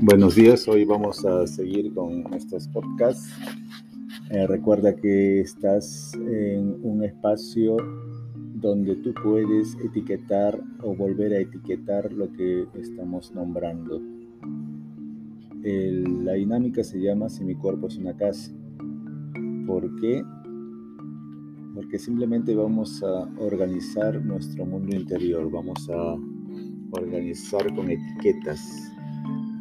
Buenos días, hoy vamos a seguir con estos podcasts. Eh, recuerda que estás en un espacio donde tú puedes etiquetar o volver a etiquetar lo que estamos nombrando. la dinámica se llama Si mi cuerpo es una casa. ¿Por qué? Porque simplemente vamos a organizar nuestro mundo interior, vamos a organizar con etiquetas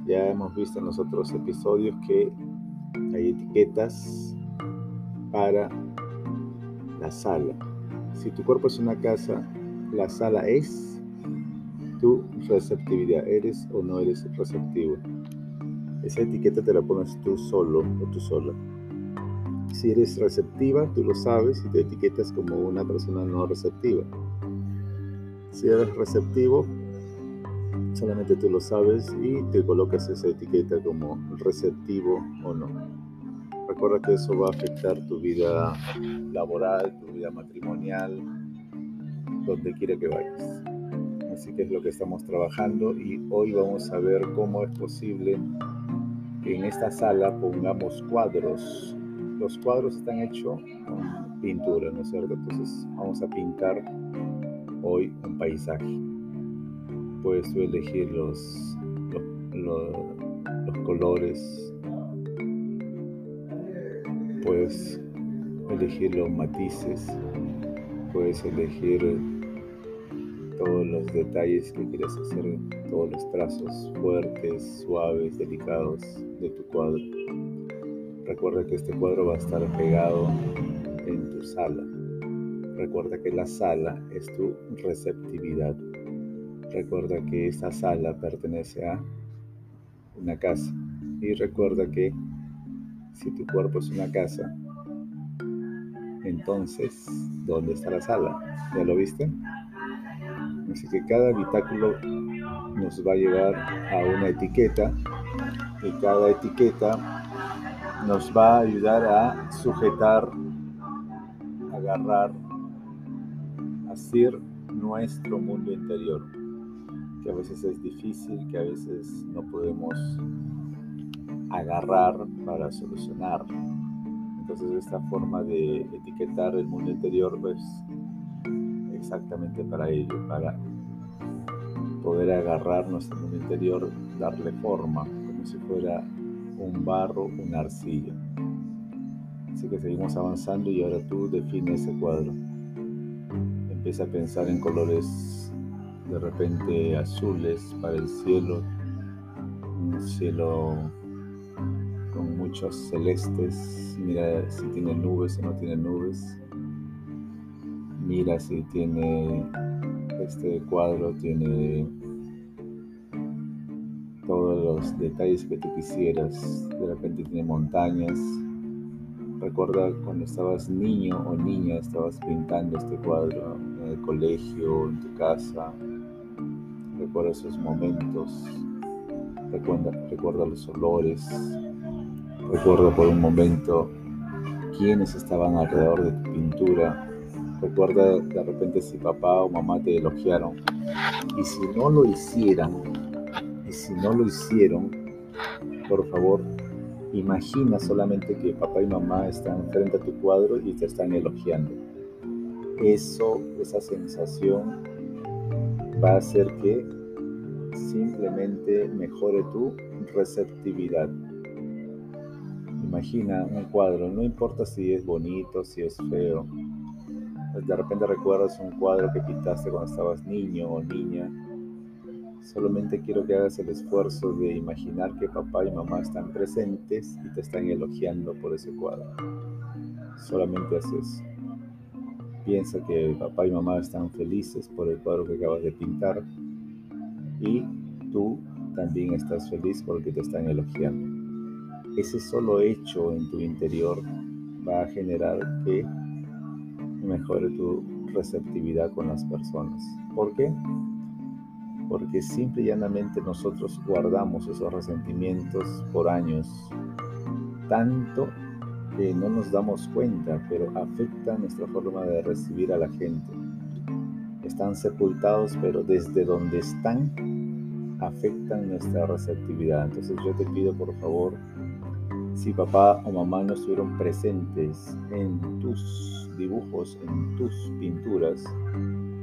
ya hemos visto en los otros episodios que hay etiquetas para la sala. Si tu cuerpo es una casa, la sala es tu receptividad. ¿Eres o no eres receptivo? Esa etiqueta te la pones tú solo o tú sola. Si eres receptiva, tú lo sabes y te etiquetas como una persona no receptiva. Si eres receptivo, solamente tú lo sabes y te colocas esa etiqueta como receptivo o no. Recuerda que eso va a afectar tu vida laboral, tu vida matrimonial, donde quiera que vayas. Así que es lo que estamos trabajando y hoy vamos a ver cómo es posible que en esta sala pongamos cuadros. Los cuadros están hechos con pintura, ¿no es cierto? Entonces vamos a pintar hoy un paisaje puedes elegir los, colores, puedes elegir los matices, puedes elegir todos los detalles que quieres hacer, todos los trazos fuertes, suaves, delicados de tu cuadro. Recuerda que este cuadro va a estar pegado en tu sala. Recuerda que la sala es tu receptividad. Recuerda que esta sala pertenece a una casa. Y recuerda que si tu cuerpo es una casa, entonces, ¿dónde está la sala? ¿Ya lo viste? Así que cada habitáculo nos va a llevar a una etiqueta y cada etiqueta nos va a ayudar a sujetar, agarrar, hacer nuestro mundo interior que a veces es difícil, que a veces no podemos agarrar para solucionar. Entonces esta forma de etiquetar el mundo interior pues exactamente para ello, para poder agarrar nuestro mundo interior, darle forma, como si fuera un barro, una arcilla. Así que seguimos avanzando y ahora tú defines ese cuadro. Empieza a pensar en colores de repente azules para el cielo, un cielo con muchos celestes, mira si tiene nubes o no tiene nubes, mira si tiene este cuadro, tiene los detalles que tú quisieras, de repente tiene montañas, recuerda cuando estabas niño o niña, estabas pintando este cuadro en el colegio, en tu casa, recuerda esos momentos, recuerda, recuerda los olores, recuerda por un momento quiénes estaban alrededor de tu pintura, recuerda de repente si papá o mamá te elogiaron. Y si no lo hicieran, si no lo hicieron, por favor, imagina solamente que papá y mamá están frente a tu cuadro y te están elogiando. Eso, esa sensación va a hacer que simplemente mejore tu receptividad. Imagina un cuadro, no importa si es bonito, si es feo. De repente recuerdas un cuadro que pintaste cuando estabas niño o niña. Solamente quiero que hagas el esfuerzo de imaginar que papá y mamá están presentes y te están elogiando por ese cuadro. Solamente haces Piensa que papá y mamá están felices por el cuadro que acabas de pintar y tú también estás feliz porque te están elogiando. Ese solo hecho en tu interior va a generar que mejore tu receptividad con las personas. ¿Por qué? Porque simple y llanamente nosotros guardamos esos resentimientos por años, tanto que no nos damos cuenta, pero afecta nuestra forma de recibir a la gente. están sepultados, pero desde donde están afectan nuestra receptividad. Entonces yo te pido por favor, si papá o mamá no estuvieron presentes en tus dibujos, en tus pinturas,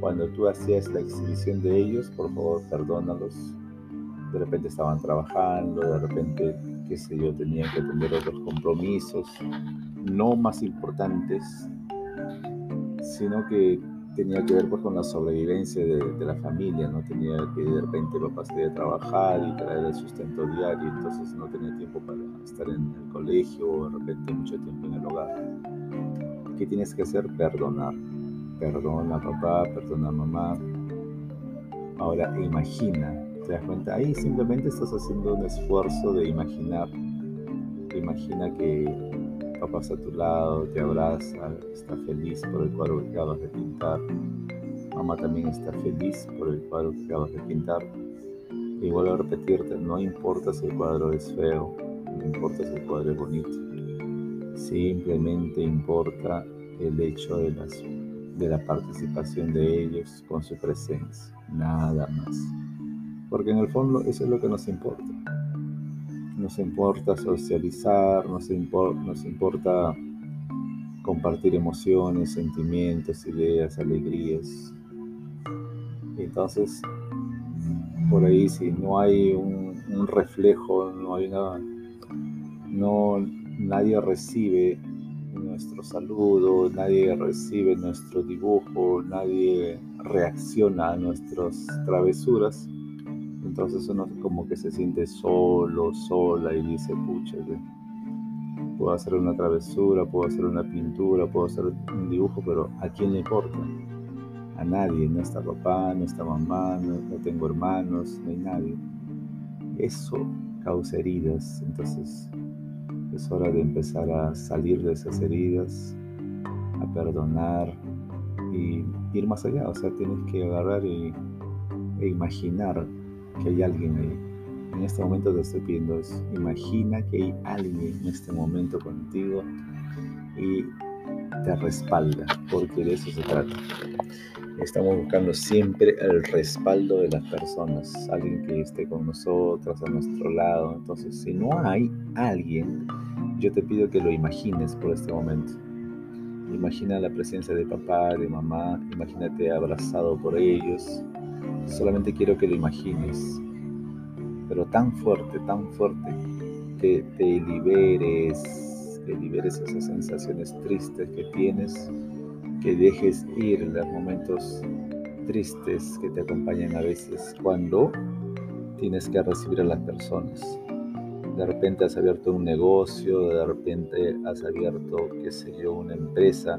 cuando tú hacías la exhibición de ellos, por favor, perdónalos. De repente estaban trabajando, de repente, qué sé yo, tenían que tener otros compromisos, no más importantes, sino que tenía que ver pues, con la sobrevivencia de, la familia, no tenía que de repente papá salir a trabajar y traer el sustento diario, entonces no tenía tiempo para estar en el colegio o de repente mucho tiempo en el hogar. ¿Qué tienes que hacer? Perdonar. Perdona papá, perdona mamá. Ahora imagina, ¿te das cuenta? Ahí simplemente estás haciendo un esfuerzo de imaginar. Imagina que papá está a tu lado, te abraza, está feliz por el cuadro que acabas de pintar. Mamá también está feliz por el cuadro que acabas de pintar. Y vuelvo a repetirte, no importa si el cuadro es feo, no importa si el cuadro es bonito. Simplemente importa el hecho de, de la participación de ellos con su presencia, nada más. Porque en el fondo eso es lo que nos importa nos importa socializar, nos, nos importa compartir emociones, sentimientos, ideas, alegrías. Entonces, por ahí si no hay un, reflejo, no hay nada, no, nadie recibe nuestro saludo, nadie recibe nuestro dibujo, nadie reacciona a nuestras travesuras, entonces uno como que se siente solo, sola y dice, pucha, puedo hacer una travesura, puedo hacer una pintura, puedo hacer un dibujo, pero ¿a quién le importa? A nadie, no está papá, no está mamá, no, tengo hermanos, no hay nadie. Eso causa heridas, entonces es hora de empezar a salir de esas heridas, a perdonar y ir más allá, o sea, tienes que agarrar y, e imaginar que hay alguien ahí. En este momento te estoy pidiendo eso. Imagina que hay alguien en este momento contigo y te respalda, porque de eso se trata. Estamos buscando siempre el respaldo de las personas, alguien que esté con nosotros, a nuestro lado. Entonces, si no hay alguien, yo te pido que lo imagines por este momento. Imagina la presencia de papá, de mamá, imagínate abrazado por ellos, Solamente quiero que lo imagines, pero tan fuerte, tan fuerte, que te liberes, que liberes esas sensaciones tristes que tienes, que dejes ir los momentos tristes que te acompañan a veces cuando tienes que recibir a las personas. De repente has abierto un negocio, de repente has abierto, qué sé yo, una empresa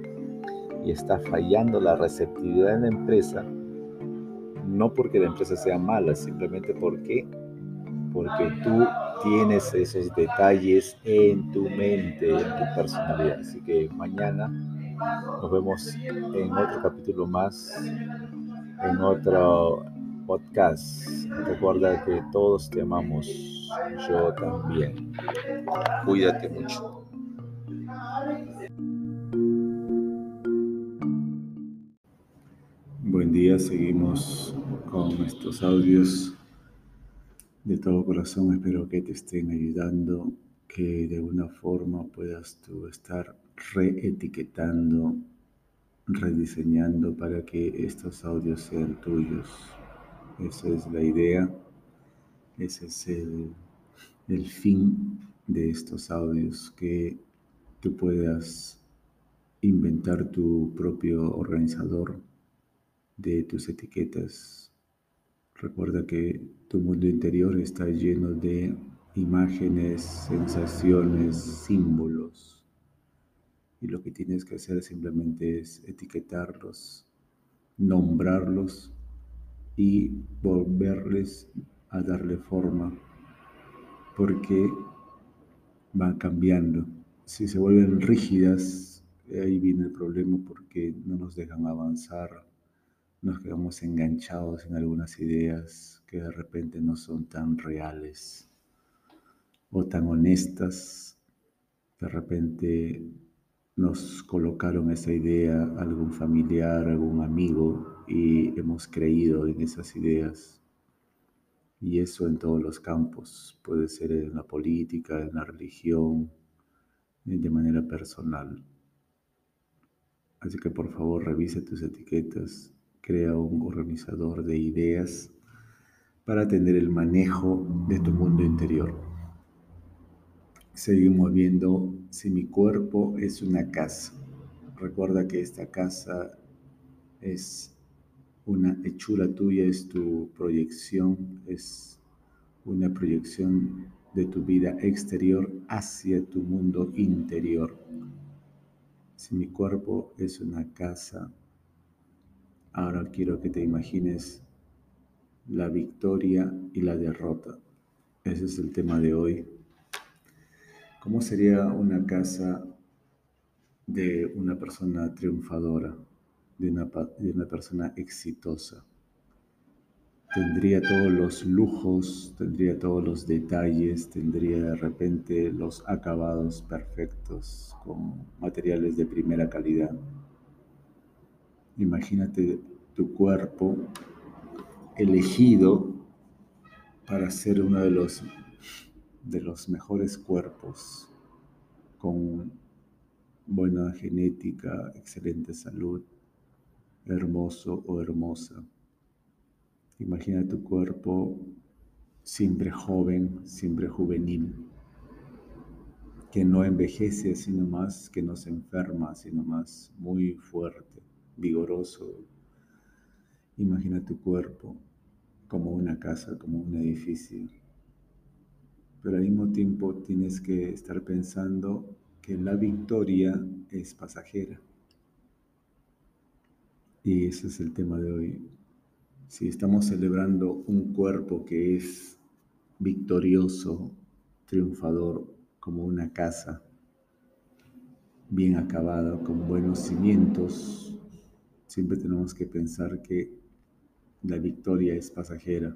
y está fallando la receptividad en la empresa no porque la empresa sea mala, simplemente porque porque tú tienes esos detalles en tu mente, en tu personalidad. Así que mañana nos vemos en otro capítulo más, en otro podcast. Recuerda que todos te amamos, yo también. Cuídate mucho. Buen día, seguimos con estos audios. De todo corazón espero que te estén ayudando, que de alguna forma puedas tú estar reetiquetando, rediseñando para que estos audios sean tuyos. Esa es la idea, ese es el, el fin de estos audios, que tú puedas inventar tu propio organizador de tus etiquetas. Recuerda que tu mundo interior está lleno de imágenes, sensaciones, símbolos. Y lo que tienes que hacer simplemente es etiquetarlos, nombrarlos y volverles a darle forma. Porque van cambiando. Si se vuelven rígidas, ahí viene el problema porque no nos dejan avanzar nos quedamos enganchados en algunas ideas que de repente no son tan reales o tan honestas. De repente nos colocaron esa idea algún familiar, algún amigo, y hemos creído en esas ideas. Y eso en todos los campos, puede ser en la política, en la religión, de manera personal. Así que por favor revise tus etiquetas, crea un organizador de ideas para tener el manejo de tu mundo interior. Seguimos viendo si mi cuerpo es una casa. Recuerda que esta casa es una hechura tuya, es tu proyección, es una proyección de tu vida exterior hacia tu mundo interior. Si mi cuerpo es una casa, ahora quiero que te imagines la victoria y la derrota. Ese es el tema de hoy. ¿Cómo sería una casa de una persona triunfadora, de una, persona exitosa? Tendría todos los lujos, tendría todos los detalles, tendría de repente los acabados perfectos con materiales de primera calidad. Imagínate tu cuerpo elegido para ser uno de los, de los mejores cuerpos, con buena genética, excelente salud, hermoso o hermosa. Imagina tu cuerpo siempre joven, siempre juvenil, que no envejece sino más, que no se enferma, sino más muy fuerte, vigoroso, Imagina tu cuerpo como una casa, como un edificio. Pero al mismo tiempo tienes que estar pensando que la victoria es pasajera. Y ese es el tema de hoy. Si estamos celebrando un cuerpo que es victorioso, triunfador, como una casa, bien acabada, con buenos cimientos, siempre tenemos que pensar que la victoria es pasajera,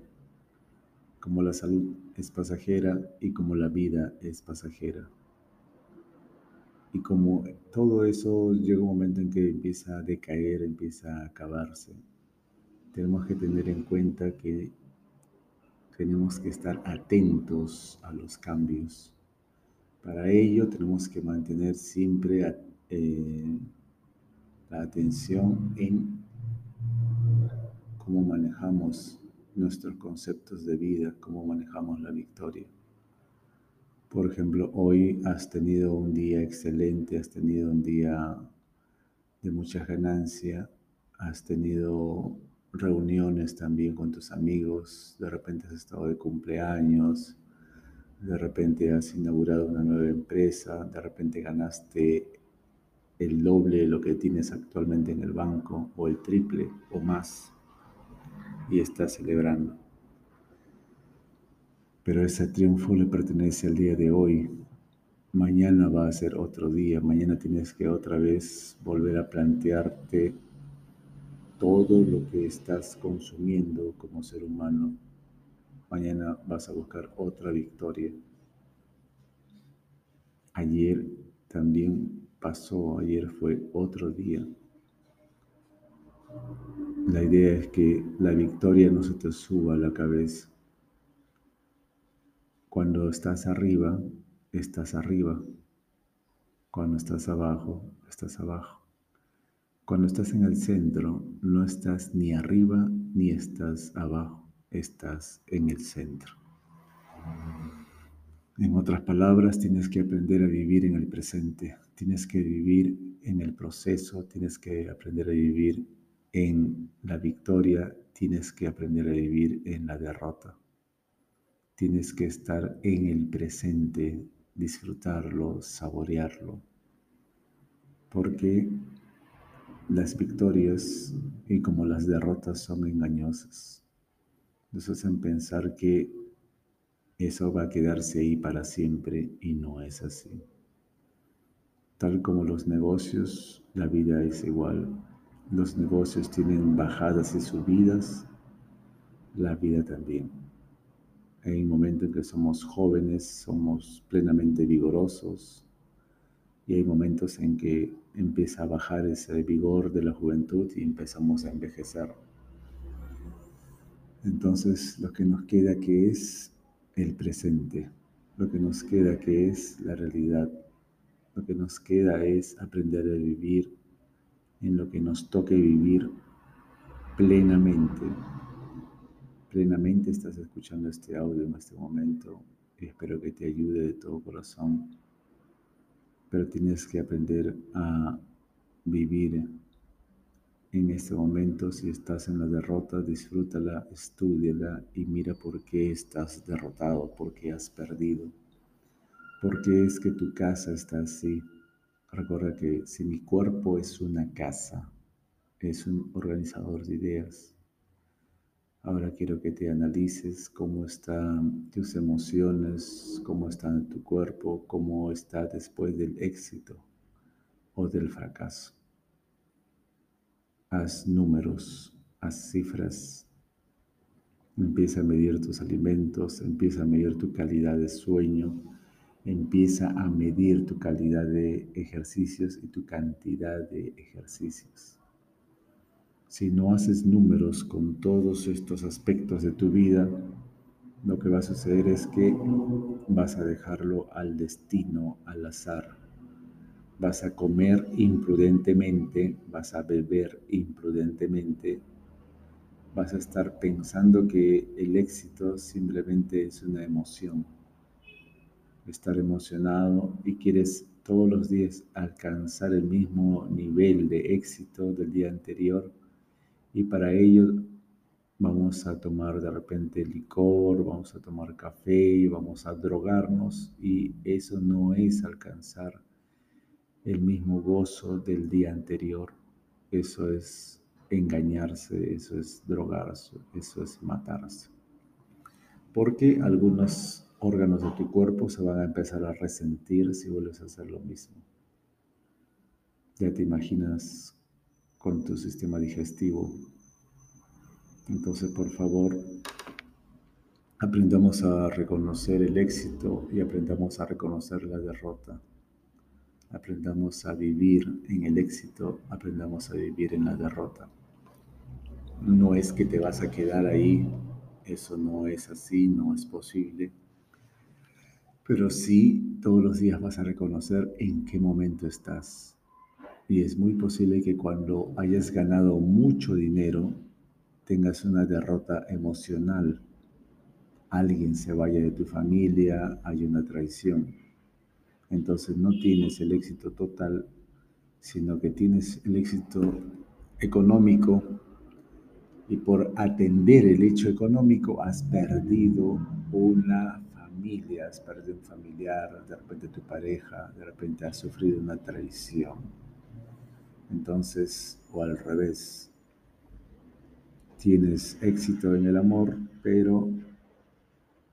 como la salud es pasajera y como la vida es pasajera. Y como todo eso llega un momento en que empieza a decaer, empieza a acabarse, tenemos que tener en cuenta que tenemos que estar atentos a los cambios. Para ello tenemos que mantener siempre eh, la atención en cómo manejamos nuestros conceptos de vida, cómo manejamos la victoria. Por ejemplo, hoy has tenido un día excelente, has tenido un día de mucha ganancia, has tenido reuniones también con tus amigos, de repente has estado de cumpleaños, de repente has inaugurado una nueva empresa, de repente ganaste el doble de lo que tienes actualmente en el banco o el triple o más y está celebrando. Pero ese triunfo le pertenece al día de hoy. Mañana va a ser otro día. Mañana tienes que otra vez volver a plantearte todo lo que estás consumiendo como ser humano. Mañana vas a buscar otra victoria. Ayer también pasó, ayer fue otro día. La idea es que la victoria no se te suba a la cabeza. Cuando estás arriba, estás arriba. Cuando estás abajo, estás abajo. Cuando estás en el centro, no estás ni arriba ni estás abajo, estás en el centro. En otras palabras, tienes que aprender a vivir en el presente, tienes que vivir en el proceso, tienes que aprender a vivir en la victoria tienes que aprender a vivir en la derrota. Tienes que estar en el presente, disfrutarlo, saborearlo. Porque las victorias y como las derrotas son engañosas. Nos hacen pensar que eso va a quedarse ahí para siempre y no es así. Tal como los negocios, la vida es igual los negocios tienen bajadas y subidas, la vida también. Hay un momento en que somos jóvenes, somos plenamente vigorosos, y hay momentos en que empieza a bajar ese vigor de la juventud y empezamos a envejecer. Entonces lo que nos queda que es el presente, lo que nos queda que es la realidad, lo que nos queda es aprender a vivir en lo que nos toque vivir plenamente. Plenamente estás escuchando este audio en este momento espero que te ayude de todo corazón. Pero tienes que aprender a vivir en este momento. Si estás en la derrota, disfrútala, estudiala y mira por qué estás derrotado, por qué has perdido, por qué es que tu casa está así. Recuerda que si mi cuerpo es una casa, es un organizador de ideas. Ahora quiero que te analices cómo están tus emociones, cómo está tu cuerpo, cómo está después del éxito o del fracaso. Haz números, haz cifras. Empieza a medir tus alimentos, empieza a medir tu calidad de sueño, empieza a medir tu calidad de ejercicios y tu cantidad de ejercicios. Si no haces números con todos estos aspectos de tu vida, lo que va a suceder es que vas a dejarlo al destino, al azar. Vas a comer imprudentemente, vas a beber imprudentemente, vas a estar pensando que el éxito simplemente es una emoción. Estar emocionado y quieres todos los días alcanzar el mismo nivel de éxito del día anterior y para ello vamos a tomar de repente licor, vamos a tomar café, vamos a drogarnos y eso no es alcanzar el mismo gozo del día anterior. Eso es engañarse, eso es drogarse, eso es matarse. Porque algunos órganos de tu cuerpo se van a empezar a resentir si vuelves a hacer lo mismo. Ya te imaginas con tu sistema digestivo. Entonces, por favor, aprendamos a reconocer el éxito y aprendamos a reconocer la derrota. Aprendamos a vivir en el éxito, aprendamos a vivir en la derrota. No es que te vas a quedar ahí, eso no es así, no es posible. Pero sí, todos los días vas a reconocer en qué momento estás y es muy posible que cuando hayas ganado mucho dinero tengas una derrota emocional. Alguien se vaya de tu familia, hay una traición. Entonces no tienes el éxito total, sino que tienes el éxito económico y por atender el hecho económico has perdido una familia, has perdido un familiar, de repente tu pareja, de repente has sufrido una traición. Entonces, o al revés, tienes éxito en el amor, pero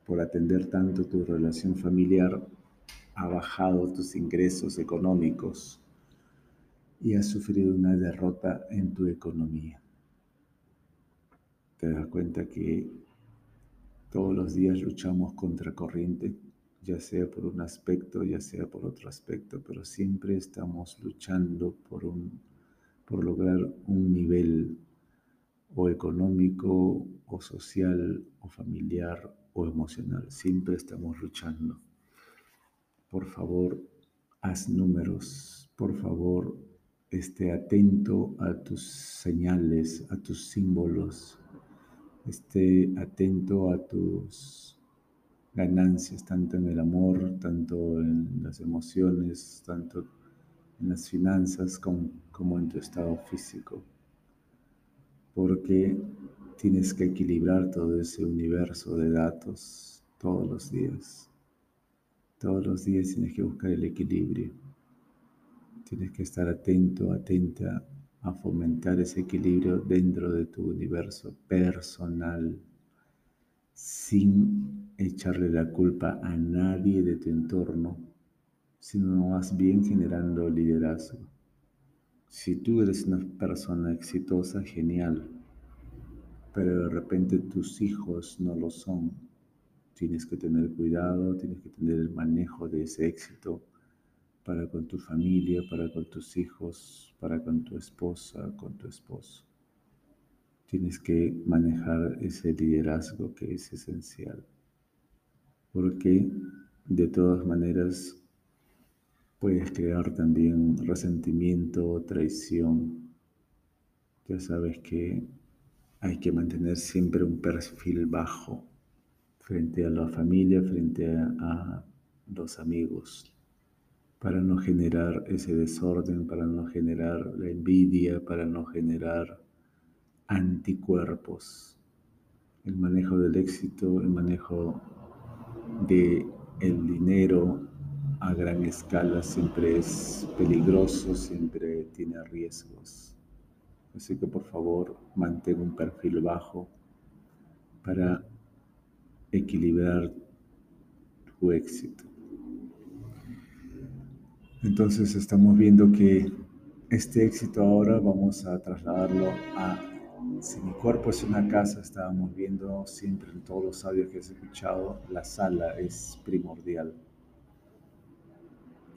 por atender tanto tu relación familiar, ha bajado tus ingresos económicos y has sufrido una derrota en tu economía. Te das cuenta que todos los días luchamos contra corriente, ya sea por un aspecto, ya sea por otro aspecto, pero siempre estamos luchando por, un, por lograr un nivel o económico o social o familiar o emocional. Siempre estamos luchando. Por favor, haz números. Por favor, esté atento a tus señales, a tus símbolos. Esté atento a tus ganancias, tanto en el amor, tanto en las emociones, tanto en las finanzas como, en tu estado físico. Porque tienes que equilibrar todo ese universo de datos todos los días. Todos los días tienes que buscar el equilibrio. Tienes que estar atento, atenta a fomentar ese equilibrio dentro de tu universo personal sin echarle la culpa a nadie de tu entorno, sino más bien generando liderazgo. Si tú eres una persona exitosa, genial, pero de repente tus hijos no lo son, tienes que tener cuidado, tienes que tener el manejo de ese éxito para con tu familia, para con tus hijos, para con tu esposa, con tu esposo. Tienes que manejar ese liderazgo que es esencial. Porque de todas maneras puedes crear también resentimiento, traición. Ya sabes que hay que mantener siempre un perfil bajo frente a la familia, frente a, los amigos, para no generar ese desorden, para no generar la envidia, para no generar anticuerpos. El manejo del éxito, el manejo de dinero a gran escala siempre es peligroso, siempre tiene riesgos. Así que por favor mantén un perfil bajo para equilibrar tu éxito. Entonces estamos viendo que este éxito ahora vamos a trasladarlo a, si mi cuerpo es una casa, estábamos viendo siempre en todos los audios que has escuchado, la sala es primordial.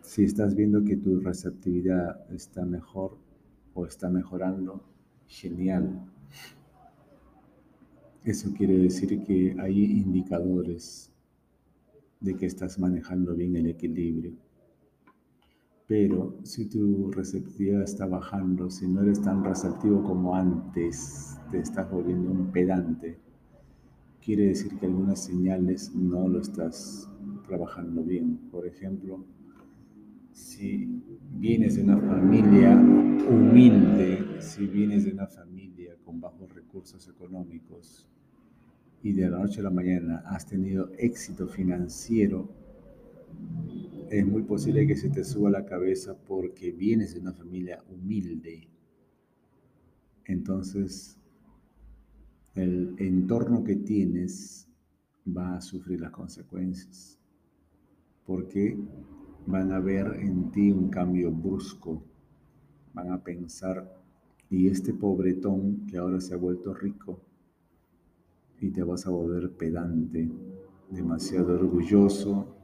Si estás viendo que tu receptividad está mejor o está mejorando, genial. Eso quiere decir que hay indicadores de que estás manejando bien el equilibrio. Pero si tu receptividad está bajando, si no eres tan receptivo como antes, te estás volviendo un pedante, quiere decir que algunas señales no lo estás trabajando bien. Por ejemplo, si vienes de una familia humilde, si vienes de una familia con bajos recursos económicos y de la noche a la mañana has tenido éxito financiero, es muy posible que se te suba la cabeza porque vienes de una familia humilde. Entonces, el entorno que tienes va a sufrir las consecuencias. Porque van a ver en ti un cambio brusco. Van a pensar, y este pobretón que ahora se ha vuelto rico, y te vas a volver pedante, demasiado orgulloso,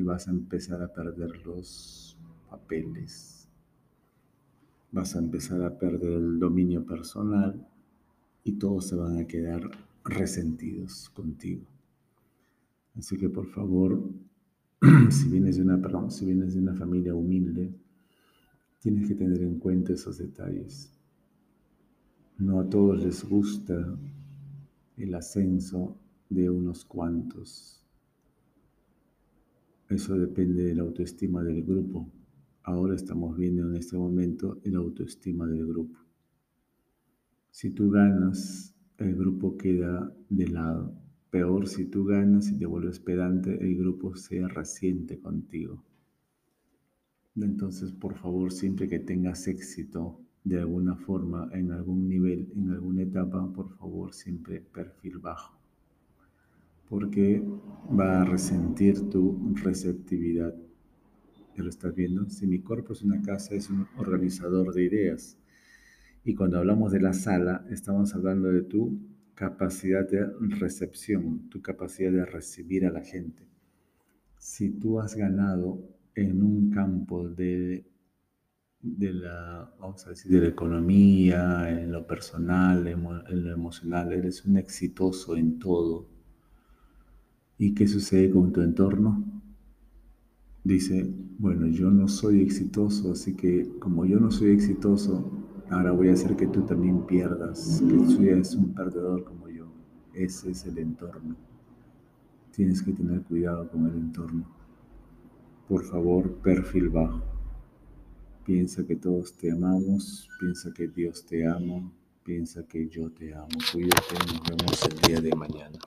y vas a empezar a perder los papeles. Vas a empezar a perder el dominio personal y todos se van a quedar resentidos contigo. Así que por favor, si vienes de una, perdón, si vienes de una familia humilde, tienes que tener en cuenta esos detalles. No a todos les gusta el ascenso de unos cuantos. Eso depende de la autoestima del grupo. Ahora estamos viendo en este momento el autoestima del grupo. Si tú ganas, el grupo queda de lado. Peor si tú ganas y te vuelves pedante, el grupo se resiente contigo. Entonces, por favor, siempre que tengas éxito de alguna forma, en algún nivel, en alguna etapa, por favor, siempre perfil bajo porque va a resentir tu receptividad. ¿Ya lo estás viendo? Si mi cuerpo es una casa, es un organizador de ideas. Y cuando hablamos de la sala, estamos hablando de tu capacidad de recepción, tu capacidad de recibir a la gente. Si tú has ganado en un campo de, de la, vamos a decir, de la economía, en lo personal, en lo emocional, eres un exitoso en todo, ¿Y qué sucede con tu entorno? Dice, bueno, yo no soy exitoso, así que como yo no soy exitoso, ahora voy a hacer que tú también pierdas, que tú seas un perdedor como yo. Ese es el entorno. Tienes que tener cuidado con el entorno. Por favor, perfil bajo. Piensa que todos te amamos, piensa que Dios te ama, piensa que yo te amo. Cuídate, nos vemos el día de mañana.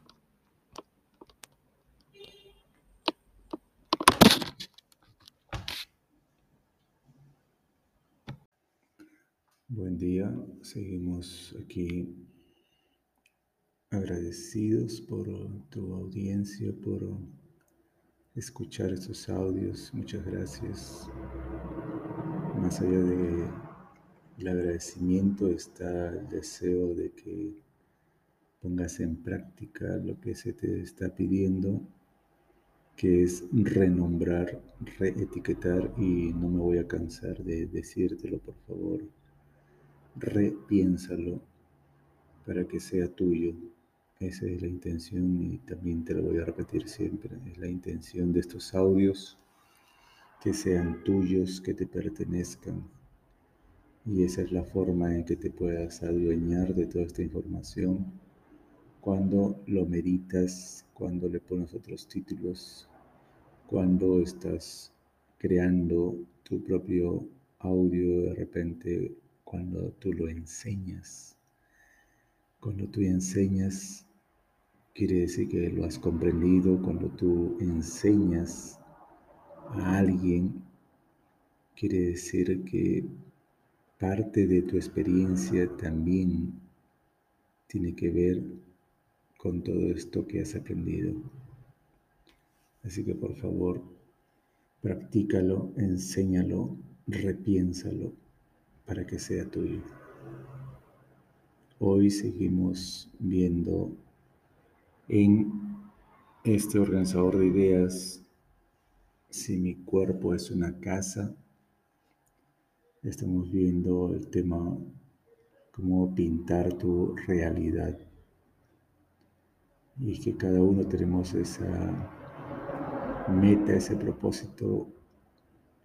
Buen día, seguimos aquí agradecidos por tu audiencia, por escuchar estos audios. Muchas gracias. Más allá del agradecimiento está el deseo de que pongas en práctica lo que se te está pidiendo que es renombrar, reetiquetar y no me voy a cansar de decírtelo, por favor. Repiénsalo para que sea tuyo. Esa es la intención y también te lo voy a repetir siempre. Es la intención de estos audios que sean tuyos, que te pertenezcan. Y esa es la forma en que te puedas adueñar de toda esta información cuando lo meditas, cuando le pones otros títulos, cuando estás creando tu propio audio de repente, cuando tú lo enseñas. Cuando tú enseñas, quiere decir que lo has comprendido. Cuando tú enseñas a alguien, quiere decir que parte de tu experiencia también tiene que ver con todo esto que has aprendido. Así que por favor, practícalo, enséñalo, repiénsalo para que sea tuyo. Hoy seguimos viendo en este organizador de ideas si mi cuerpo es una casa. Estamos viendo el tema cómo pintar tu realidad y que cada uno tenemos esa meta, ese propósito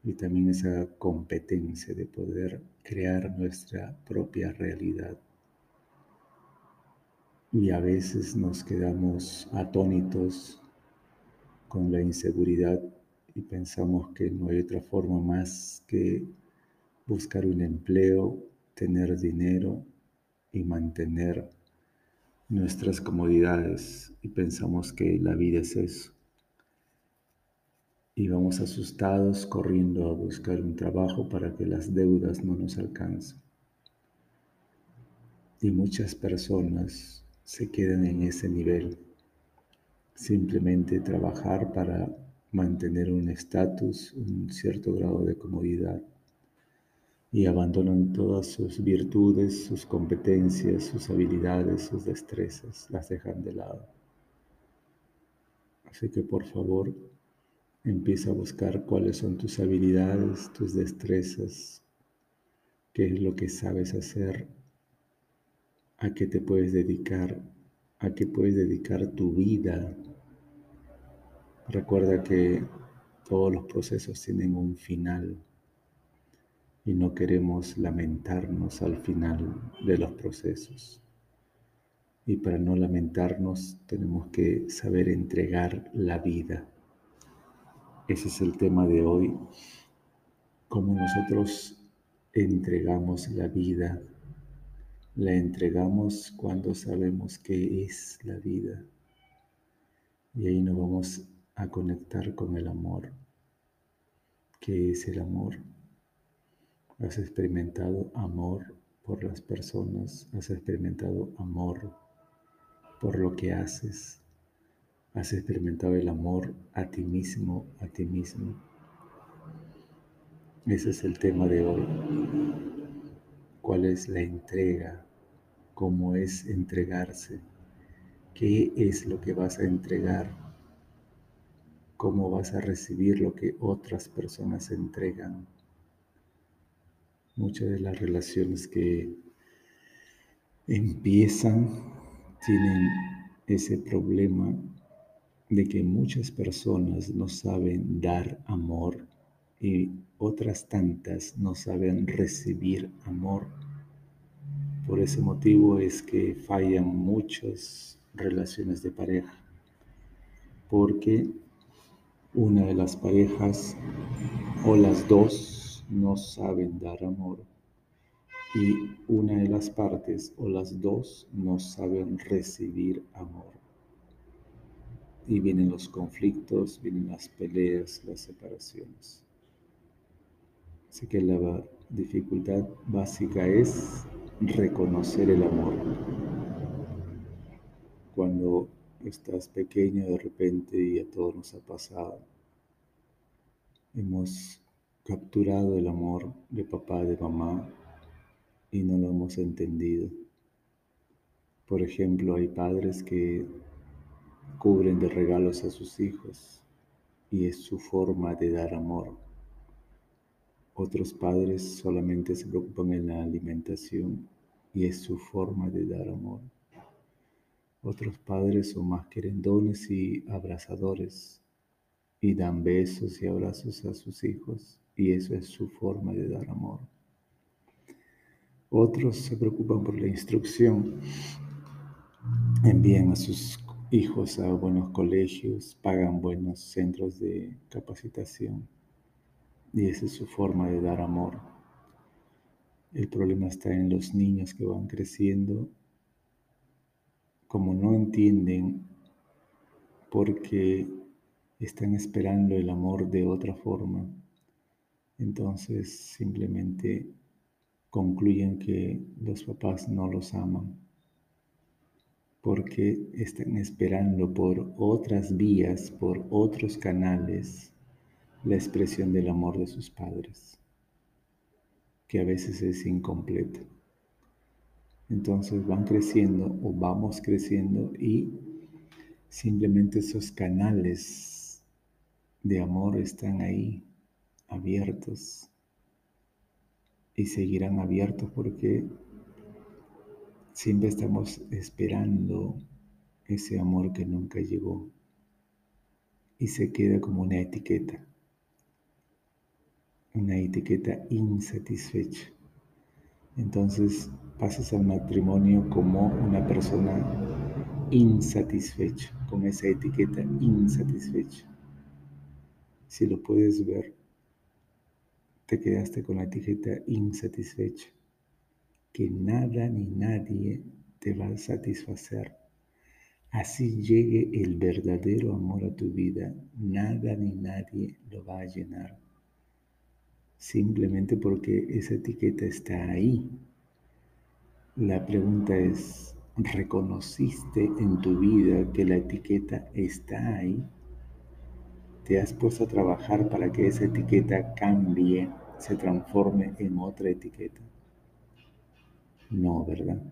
y también esa competencia de poder crear nuestra propia realidad. Y a veces nos quedamos atónitos con la inseguridad y pensamos que no hay otra forma más que buscar un empleo, tener dinero y mantener nuestras comodidades y pensamos que la vida es eso. Y vamos asustados corriendo a buscar un trabajo para que las deudas no nos alcancen. Y muchas personas se quedan en ese nivel. Simplemente trabajar para mantener un estatus, un cierto grado de comodidad y abandonan todas sus virtudes, sus competencias, sus habilidades, sus destrezas, las dejan de lado. Así que por favor, empieza a buscar cuáles son tus habilidades, tus destrezas, qué es lo que sabes hacer, a qué te puedes dedicar, a qué puedes dedicar tu vida. Recuerda que todos los procesos tienen un final y no queremos lamentarnos al final de los procesos. Y para no lamentarnos tenemos que saber entregar la vida. Ese es el tema de hoy, cómo nosotros entregamos la vida. La entregamos cuando sabemos qué es la vida. Y ahí nos vamos a conectar con el amor. ¿Qué es el amor? Has experimentado amor por las personas, has experimentado amor por lo que haces, has experimentado el amor a ti mismo, a ti mismo. Ese es el tema de hoy. ¿Cuál es la entrega? ¿Cómo es entregarse? ¿Qué es lo que vas a entregar? ¿Cómo vas a recibir lo que otras personas entregan? Muchas de las relaciones que empiezan tienen ese problema de que muchas personas no saben dar amor y otras tantas no saben recibir amor. Por ese motivo es que fallan muchas relaciones de pareja, porque una de las parejas o las dos no saben dar amor y una de las partes o las dos no saben recibir amor. Y vienen los conflictos, vienen las peleas, las separaciones. Así que la dificultad básica es reconocer el amor. Cuando estás pequeño de repente y a todos nos ha pasado, hemos capturado el amor de papá, de mamá y no lo hemos entendido. Por ejemplo, hay padres que cubren de regalos a sus hijos y es su forma de dar amor. Otros padres solamente se preocupan en la alimentación y es su forma de dar amor. Otros padres son más querendones y abrazadores y dan besos y abrazos a sus hijos y eso es su forma de dar amor. Otros se preocupan por la instrucción, envían a sus hijos a buenos colegios, pagan buenos centros de capacitación. Y esa es su forma de dar amor. El problema está en los niños que van creciendo, como no entienden porque están esperando el amor de otra forma, entonces simplemente concluyen que los papás no los aman porque están esperando por otras vías, por otros canales, la expresión del amor de sus padres, que a veces es incompleta. Entonces van creciendo o vamos creciendo y simplemente esos canales de amor están ahí, abiertos, y seguirán abiertos porque siempre estamos esperando ese amor que nunca llegó y se queda como una etiqueta, una etiqueta insatisfecha. Entonces pasas al matrimonio como una persona insatisfecha, con esa etiqueta insatisfecha. Si lo puedes ver, te quedaste con la etiqueta insatisfecha, que nada ni nadie te va a satisfacer. Así llegue el verdadero amor a tu vida, nada ni nadie lo va a llenar. Simplemente porque esa etiqueta está ahí. La pregunta es, ¿reconociste en tu vida que la etiqueta está ahí? te has puesto a trabajar para que esa etiqueta cambie, se transforme en otra etiqueta. No, ¿verdad?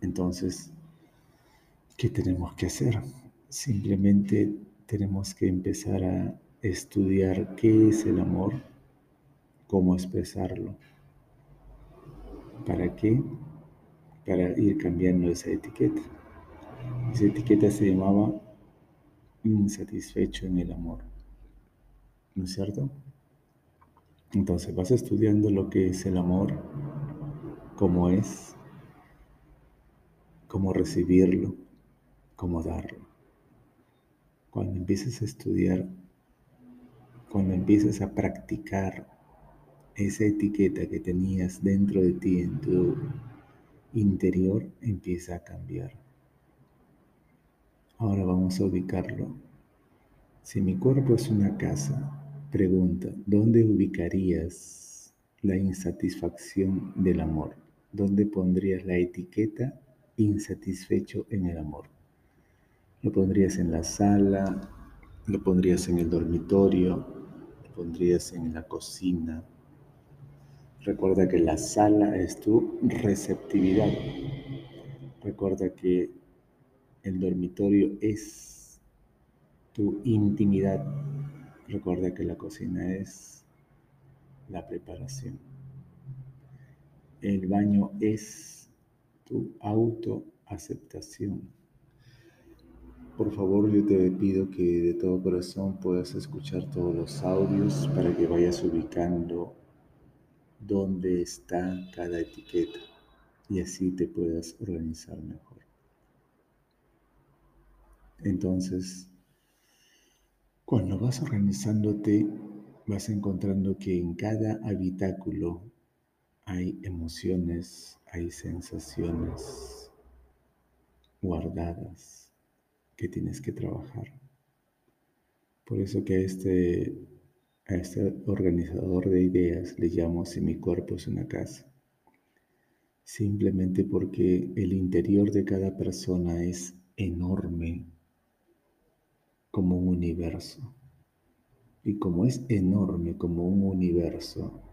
Entonces, ¿qué tenemos que hacer? Simplemente tenemos que empezar a estudiar qué es el amor, cómo expresarlo. ¿Para qué? Para ir cambiando esa etiqueta. Esa etiqueta se llamaba insatisfecho en el amor. ¿No es cierto? Entonces vas estudiando lo que es el amor, cómo es, cómo recibirlo, cómo darlo. Cuando empieces a estudiar, cuando empieces a practicar esa etiqueta que tenías dentro de ti, en tu interior, empieza a cambiar. Ahora vamos a ubicarlo. Si mi cuerpo es una casa, pregunta, ¿dónde ubicarías la insatisfacción del amor? ¿Dónde pondrías la etiqueta insatisfecho en el amor? ¿Lo pondrías en la sala? ¿Lo pondrías en el dormitorio? ¿Lo pondrías en la cocina? Recuerda que la sala es tu receptividad. Recuerda que el dormitorio es tu intimidad. Recuerda que la cocina es la preparación. El baño es tu autoaceptación. Por favor, yo te pido que de todo corazón puedas escuchar todos los audios para que vayas ubicando dónde está cada etiqueta y así te puedas organizar mejor. Entonces, cuando vas organizándote, vas encontrando que en cada habitáculo hay emociones, hay sensaciones guardadas que tienes que trabajar. Por eso que a este, a este organizador de ideas le llamo si mi cuerpo es una casa. Simplemente porque el interior de cada persona es enorme, como un universo. Y como es enorme como un universo,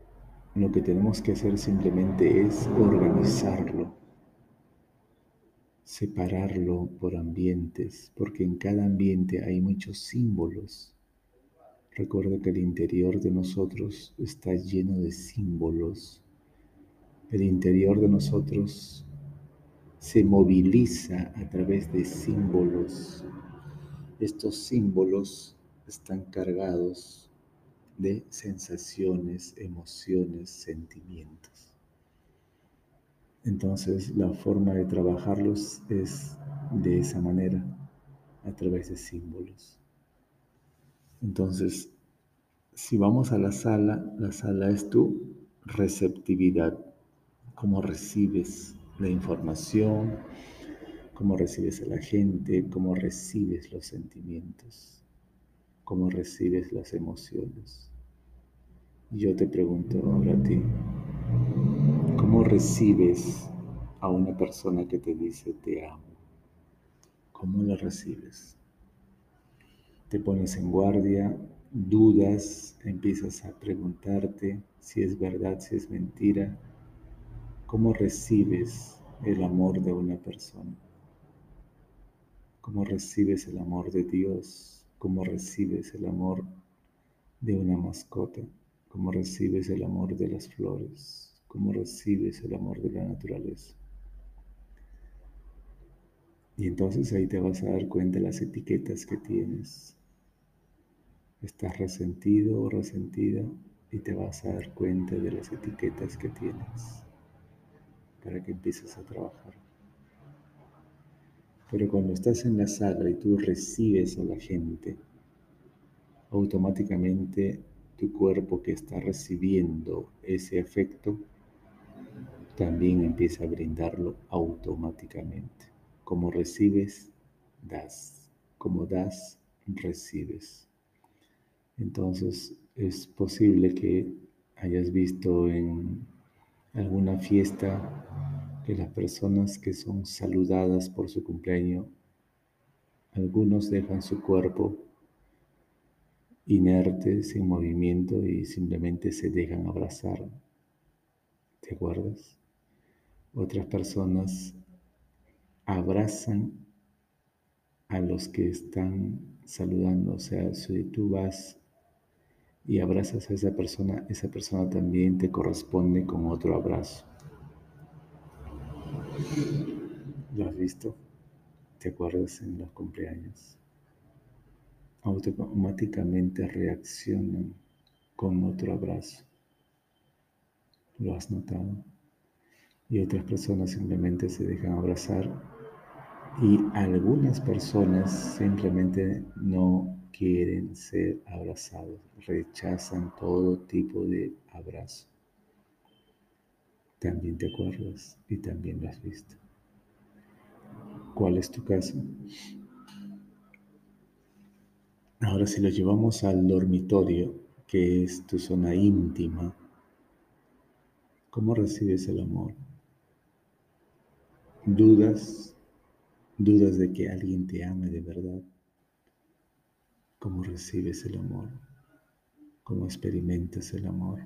lo que tenemos que hacer simplemente es organizarlo. separarlo por ambientes, porque en cada ambiente hay muchos símbolos. Recuerda que el interior de nosotros está lleno de símbolos. El interior de nosotros se moviliza a través de símbolos. Estos símbolos están cargados de sensaciones, emociones, sentimientos. Entonces la forma de trabajarlos es de esa manera, a través de símbolos. Entonces, si vamos a la sala, la sala es tu receptividad, cómo recibes la información, cómo recibes a la gente, cómo recibes los sentimientos, cómo recibes las emociones. Yo te pregunto ahora a ti, ¿Cómo recibes a una persona que te dice te amo? ¿Cómo la recibes? Te pones en guardia, dudas, empiezas a preguntarte si es verdad, si es mentira. ¿Cómo recibes el amor de una persona? ¿Cómo recibes el amor de Dios? ¿Cómo recibes el amor de una mascota? ¿Cómo recibes el amor de las flores? cómo recibes el amor de la naturaleza. Y entonces ahí te vas a dar cuenta de las etiquetas que tienes. Estás resentido o resentida y te vas a dar cuenta de las etiquetas que tienes para que empieces a trabajar. Pero cuando estás en la sala y tú recibes a la gente, automáticamente tu cuerpo que está recibiendo ese afecto también empieza a brindarlo automáticamente. Como recibes, das. Como das, recibes. Entonces es posible que hayas visto en alguna fiesta que las personas que son saludadas por su cumpleaños, algunos dejan su cuerpo inerte, sin movimiento y simplemente se dejan abrazar. ¿Te acuerdas? Otras personas abrazan a los que están saludando. O sea, si tú vas y abrazas a esa persona, esa persona también te corresponde con otro abrazo. ¿Lo has visto? ¿Te acuerdas en los cumpleaños? Automáticamente reaccionan con otro abrazo. ¿Lo has notado? y otras personas simplemente se dejan abrazar y algunas personas simplemente no quieren ser abrazados, rechazan todo tipo de abrazo. También te acuerdas y también lo has visto. ¿Cuál es tu caso? Ahora si lo llevamos al dormitorio, que es tu zona íntima, ¿cómo recibes el amor? dudas, dudas de que alguien te ame de verdad, cómo recibes el amor, cómo experimentas el amor.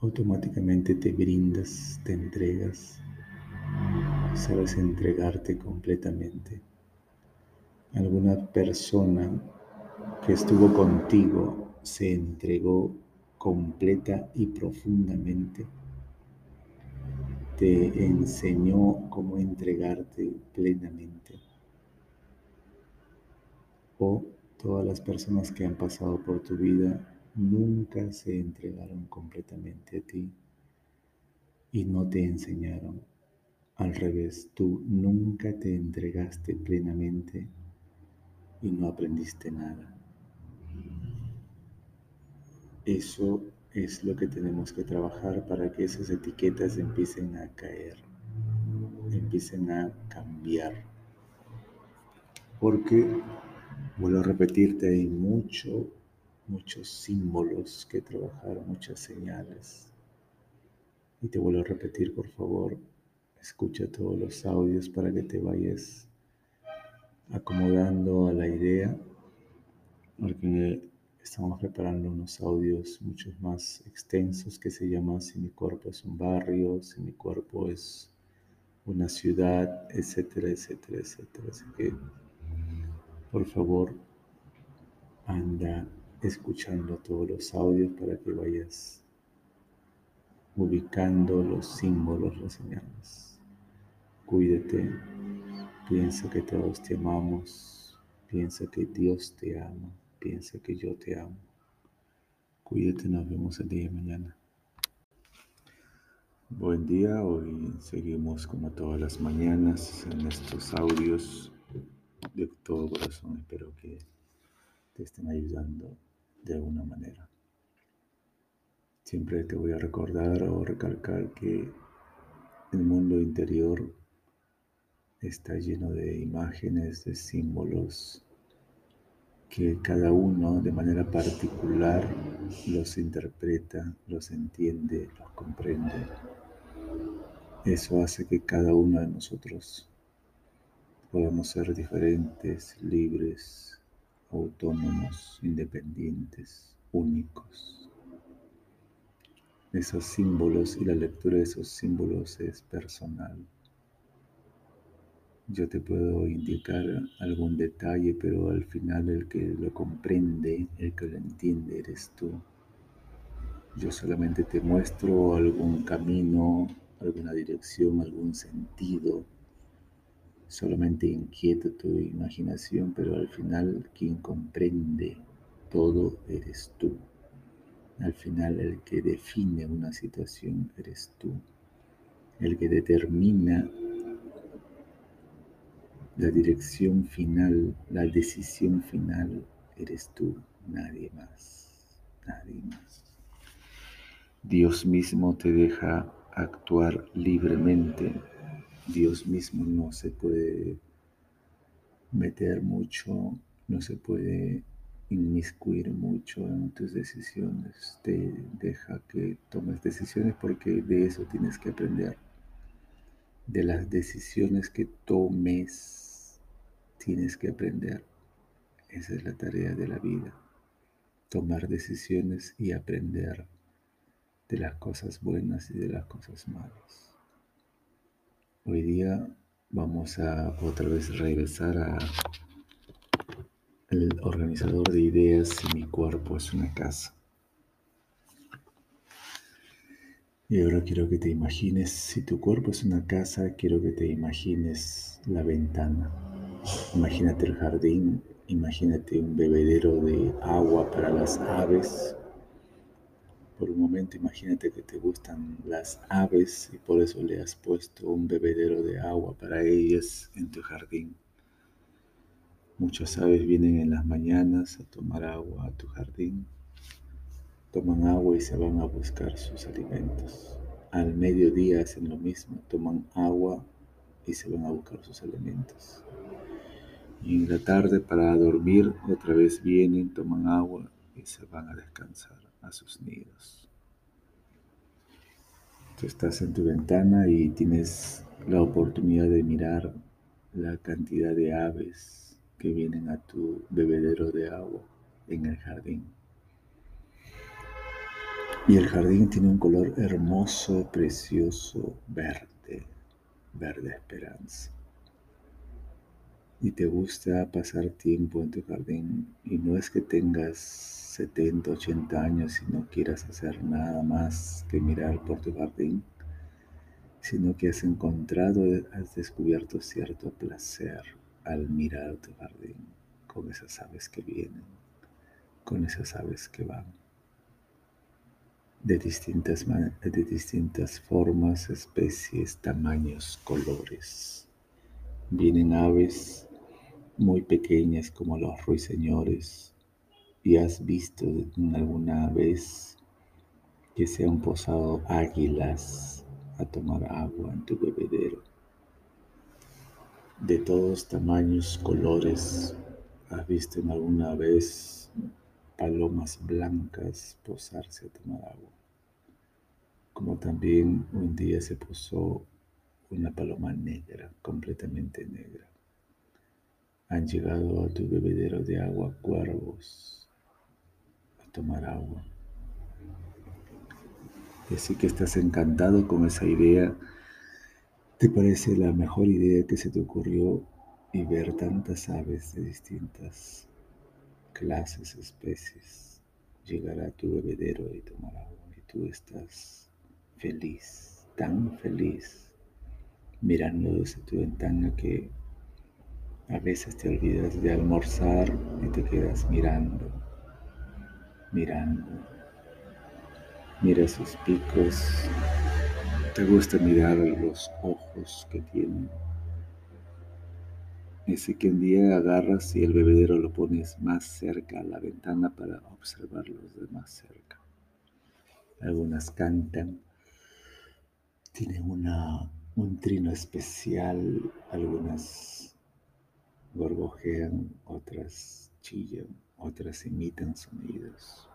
Automáticamente te brindas, te entregas, sabes entregarte completamente. Alguna persona que estuvo contigo se entregó completa y profundamente te enseñó cómo entregarte plenamente. O todas las personas que han pasado por tu vida nunca se entregaron completamente a ti y no te enseñaron. Al revés, tú nunca te entregaste plenamente y no aprendiste nada. Eso es lo que tenemos que trabajar para que esas etiquetas empiecen a caer, empiecen a cambiar. Porque, vuelvo a repetirte, hay mucho, muchos símbolos que trabajar, muchas señales. Y te vuelvo a repetir, por favor, escucha todos los audios para que te vayas acomodando a la idea, porque Estamos preparando unos audios mucho más extensos que se llaman Si mi cuerpo es un barrio, si mi cuerpo es una ciudad, etcétera, etcétera, etcétera. Así que, por favor, anda escuchando todos los audios para que vayas ubicando los símbolos, las señales. Cuídate, piensa que todos te amamos, piensa que Dios te ama, piensa que yo te amo. Cuídate, nos vemos el día de mañana. Buen día, hoy seguimos como todas las mañanas en estos audios de todo corazón. Espero que te estén ayudando de alguna manera. Siempre te voy a recordar o recalcar que el mundo interior está lleno de imágenes, de símbolos, que cada uno de manera particular los interpreta, los entiende, los comprende eso hace que cada uno de nosotros podamos ser diferentes, libres, autónomos, independientes, únicos. Esos símbolos y la lectura de esos símbolos es personal. Yo te puedo indicar algún detalle, pero al final el que lo comprende, el que lo entiende, eres tú. Yo solamente te muestro algún camino, alguna dirección, algún sentido. Solamente inquieta tu imaginación, pero al final quien comprende todo eres tú. Al final el que define una situación eres tú. El que determina la dirección final, la decisión final, eres tú, nadie más, nadie más. Dios mismo te deja actuar libremente. Dios mismo no se puede meter mucho, no se puede inmiscuir mucho en tus decisiones. Te deja que tomes decisiones porque de eso tienes que aprender. De las decisiones que tomes, tienes que aprender. Esa es la tarea de la vida. Tomar decisiones y aprender de las cosas buenas y de las cosas malas. Hoy día vamos a otra vez regresar a el organizador de ideas si mi cuerpo es una casa. Y ahora quiero que te imagines, si tu cuerpo es una casa, quiero que te imagines la ventana. Imagínate el jardín, imagínate un bebedero de agua para las aves por un momento imagínate que te gustan las aves y por eso le has puesto un bebedero de agua para ellas en tu jardín. Muchas aves vienen en las mañanas a tomar agua a tu jardín, toman agua y se van a buscar sus alimentos. Al mediodía hacen lo mismo, toman agua y se van a buscar sus alimentos. Y en la tarde para dormir otra vez vienen, toman agua y se van a descansar a sus nidos. Tú estás en tu ventana y tienes la oportunidad de mirar la cantidad de aves que vienen a tu bebedero de agua en el jardín. Y el jardín tiene un color hermoso, precioso, verde, verde esperanza y te gusta pasar tiempo en tu jardín y no es que tengas 70, 80 años y no quieras hacer nada más que mirar por tu jardín, sino que has encontrado, has descubierto cierto placer al mirar tu jardín con esas aves que vienen, con esas aves que van. De distintas, de distintas formas, especies, tamaños, colores. Vienen aves muy pequeñas como los ruiseñores y has visto alguna vez que se han posado águilas a tomar agua en tu bebedero. De todos tamaños, colores, has visto alguna vez palomas blancas posarse a tomar agua. Como también un día se posó una paloma negra, completamente negra han llegado a tu bebedero de agua cuervos a tomar agua. Y así que estás encantado con esa idea, ¿Te parece la mejor idea que se te ocurrió y ver tantas aves de distintas clases, especies, llegar a tu bebedero y tomar agua y tú estás feliz, tan feliz, mirando desde tu ventana que a veces te olvidas de almorzar y te quedas mirando, mirando. Mira sus picos, te gusta mirar los ojos que tienen. Ese que un día agarras y el bebedero lo pones más cerca a la ventana para observarlos de más cerca. Algunas cantan, tienen una, un trino especial, algunas gorgojean, otras chillan, otras imitan sonidos.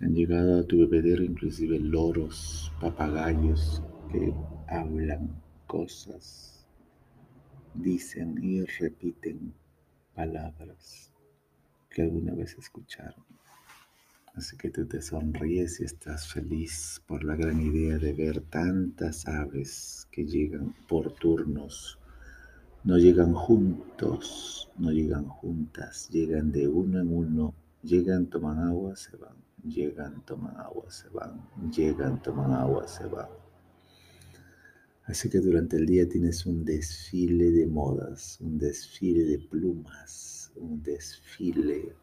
Han llegado a tu bebedero inclusive loros, papagayos que hablan cosas, dicen y repiten palabras que alguna vez escucharon. Así que tú te sonríes y estás feliz por la gran idea de ver tantas aves que llegan por turnos. No llegan juntos, no llegan juntas, llegan de uno en uno, llegan, toman agua, se van Llegan, toman agua, se van. Llegan, toman agua, se van. Así que durante el día tienes un desfile de modas, un desfile de plumas, un desfile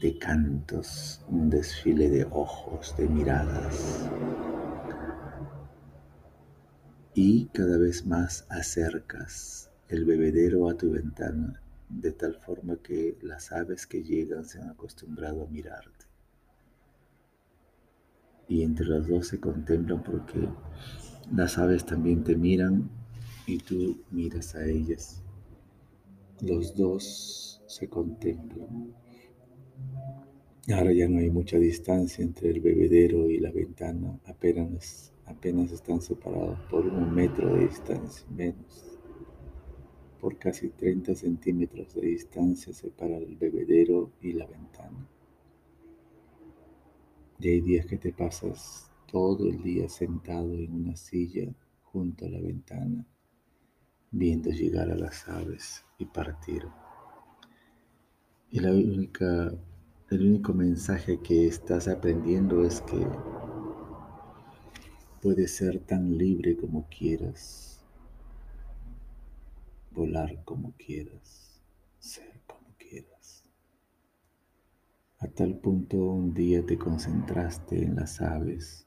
de cantos, un desfile de ojos, de miradas. Y cada vez más acercas el bebedero a tu ventana de tal forma que las aves que llegan se han acostumbrado a mirarte y entre los dos se contemplan porque las aves también te miran y tú miras a ellas. Los dos se contemplan. Ahora ya no hay mucha distancia entre el bebedero y la ventana, apenas, apenas están separados por un metro de distancia, menos. Por casi 30 centímetros de distancia separa el bebedero y la ventana. Y hay días que te pasas todo el día sentado en una silla junto a la ventana, viendo llegar a las aves y partir. Y la única, el único mensaje que estás aprendiendo es que puedes ser tan libre como quieras, volar como quieras, ser a tal punto un día te concentraste en las aves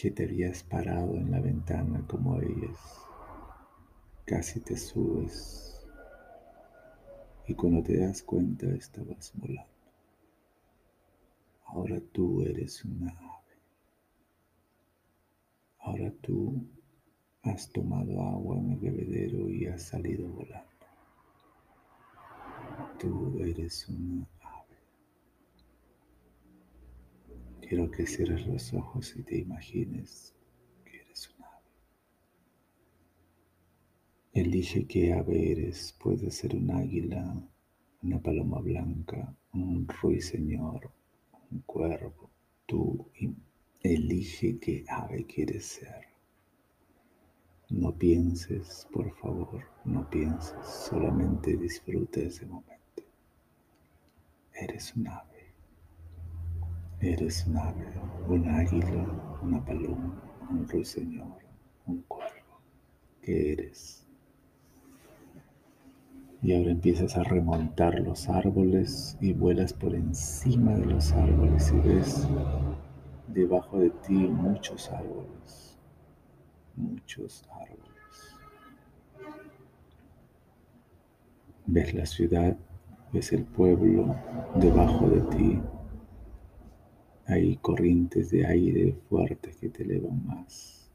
que te habías parado en la ventana como ellas. Casi te subes y cuando te das cuenta estabas volando. Ahora tú eres una ave. Ahora tú has tomado agua en el bebedero y has salido volando. Tú eres una Quiero que cierres los ojos y te imagines que eres un ave. Elige qué ave eres. Puede ser un águila, una paloma blanca, un ruiseñor, un cuervo. Tú elige qué ave quieres ser. No pienses, por favor, no pienses, solamente disfruta ese momento. Eres un ave. Eres un ave, un águila, una paloma, un ruiseñor, un cuervo. ¿Qué eres? Y ahora empiezas a remontar los árboles y vuelas por encima de los árboles y ves debajo de ti muchos árboles, muchos árboles. Ves la ciudad, ves el pueblo debajo de ti hay corrientes de aire fuertes que te elevan más.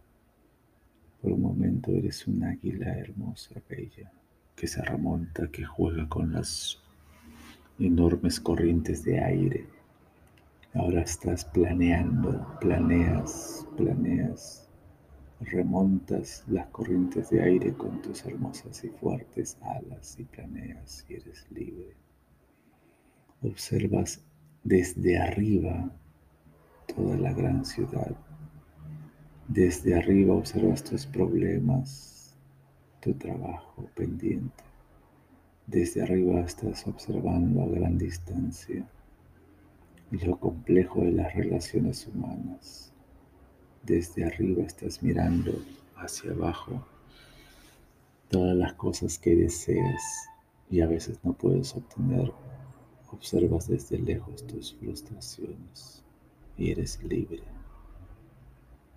Por un momento eres un águila hermosa, bella, que se remonta, que juega con las enormes corrientes de aire. Ahora estás planeando, planeas, planeas, remontas las corrientes de aire con tus hermosas y fuertes alas y planeas y eres libre. Observas desde arriba toda la gran ciudad. Desde arriba observas tus problemas, tu trabajo pendiente. Desde arriba estás observando a gran distancia lo complejo de las relaciones humanas. Desde arriba estás mirando hacia abajo todas las cosas que deseas y a veces no puedes obtener. Observas desde lejos tus frustraciones y eres libre.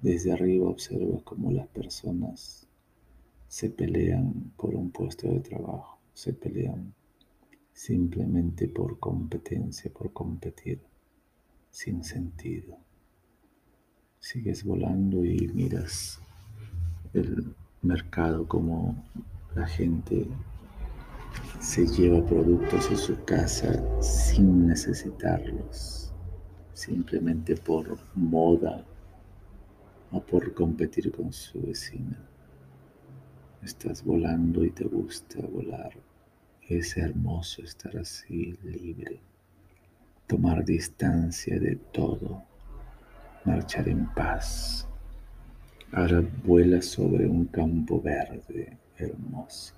Desde arriba observa cómo las personas se pelean por un puesto de trabajo, se pelean simplemente por competencia, por competir, sin sentido. Sigues volando y miras el mercado como la gente se lleva productos a su casa sin necesitarlos, simplemente por moda o por competir con su vecina. Estás volando y te gusta volar. Es hermoso estar así, libre. Tomar distancia de todo. Marchar en paz. Ahora vuela sobre un campo verde, hermoso.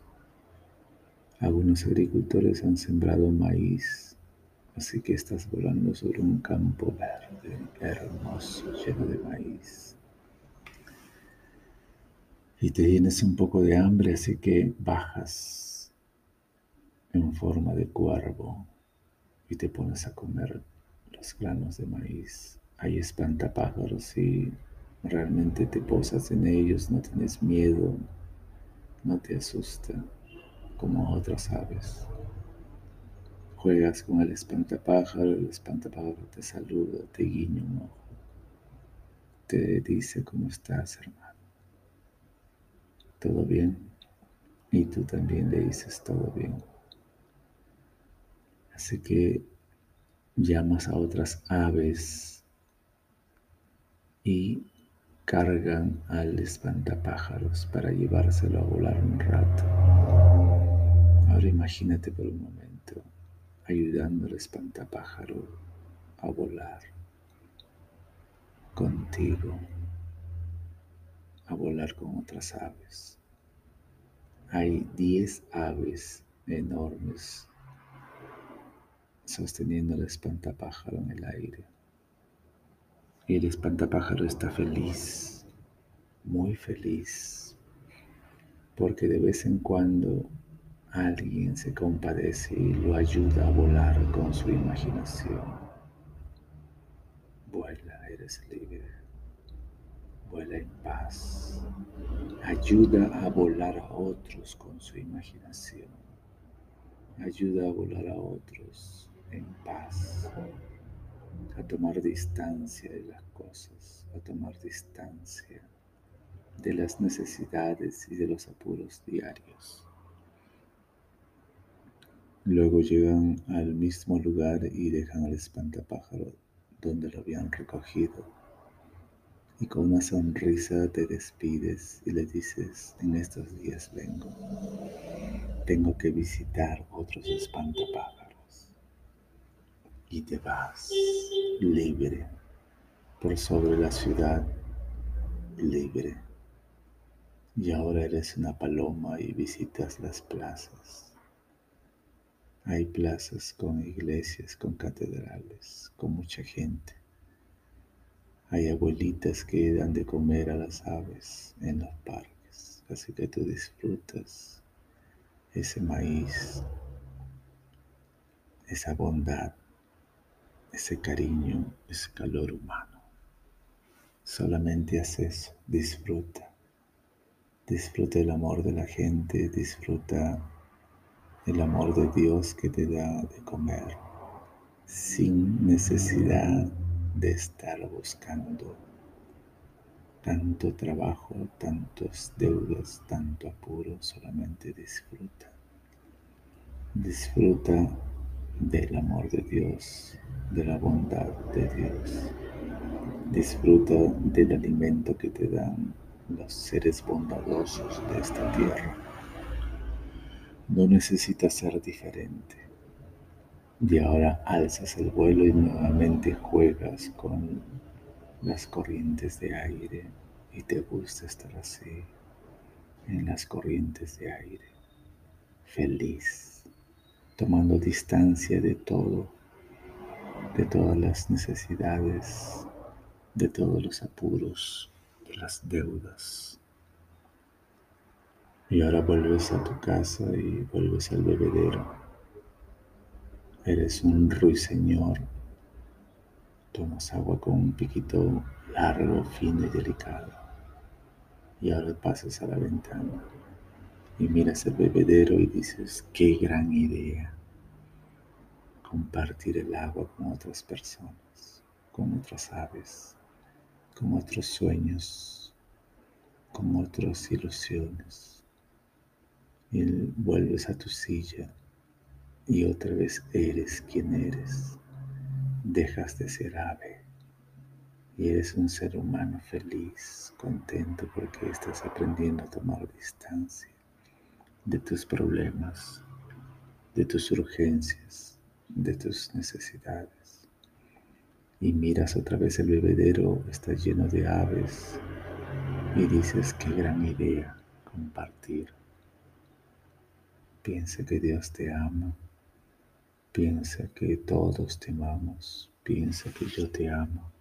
Algunos agricultores han sembrado maíz, así que estás volando sobre un campo verde, hermoso, lleno de maíz y te tienes un poco de hambre, así que bajas en forma de cuervo y te pones a comer los granos de maíz. Hay espantapájaros y realmente te posas en ellos, no tienes miedo, no te asusta como otras aves. Juegas con el espantapájaro, el espantapájaro te saluda, te guiña un ojo, te dice cómo estás, hermano todo bien. Y tú también le dices todo bien. Así que llamas a otras aves y cargan al espantapájaros para llevárselo a volar un rato. Ahora imagínate por un momento ayudando al espantapájaro a volar contigo a volar con otras aves. Hay 10 aves enormes sosteniendo el espantapájaro en el aire. Y el espantapájaro está feliz, muy feliz, porque de vez en cuando alguien se compadece y lo ayuda a volar con su imaginación. Vuela, eres libre vuela en paz. Ayuda a volar a otros con su imaginación. Ayuda a volar a otros en paz. A tomar distancia de las cosas, a tomar distancia de las necesidades y de los apuros diarios. Luego llegan al mismo lugar y dejan al espantapájaro donde lo habían recogido y con una sonrisa te despides y le dices, en estos días vengo, tengo que visitar otros espantapájaros. Y te vas libre por sobre la ciudad, libre. Y ahora eres una paloma y visitas las plazas. Hay plazas con iglesias, con catedrales, con mucha gente hay abuelitas que dan de comer a las aves en los parques, así que tú disfrutas ese maíz, esa bondad, ese cariño, ese calor humano. Solamente haz eso, disfruta. Disfruta el amor de la gente, disfruta el amor de Dios que te da de comer sin necesidad de estar buscando tanto trabajo, tantos deudas, tanto apuro, solamente disfruta. Disfruta del amor de Dios, de la bondad de Dios. Disfruta del alimento que te dan los seres bondadosos de esta tierra. No necesitas ser diferente. Y ahora alzas el vuelo y nuevamente juegas con las corrientes de aire y te gusta estar así en las corrientes de aire, feliz, tomando distancia de todo, de todas las necesidades, de todos los apuros, de las deudas. Y ahora vuelves a tu casa y vuelves al bebedero. Eres un ruiseñor. Tomas agua con un piquito largo, fino y delicado. Y ahora pasas a la ventana y miras el bebedero y dices, qué gran idea compartir el agua con otras personas, con otras aves, con otros sueños, con otras ilusiones. Y vuelves a tu silla y otra vez eres quien eres. Dejas de ser ave y eres un ser humano feliz, contento porque estás aprendiendo a tomar distancia de tus problemas, de tus urgencias, de tus necesidades. Y miras otra vez el bebedero, está lleno de aves y dices, qué gran idea compartir. Piensa que Dios te ama, piensa que todos te amamos, piensa que yo te amo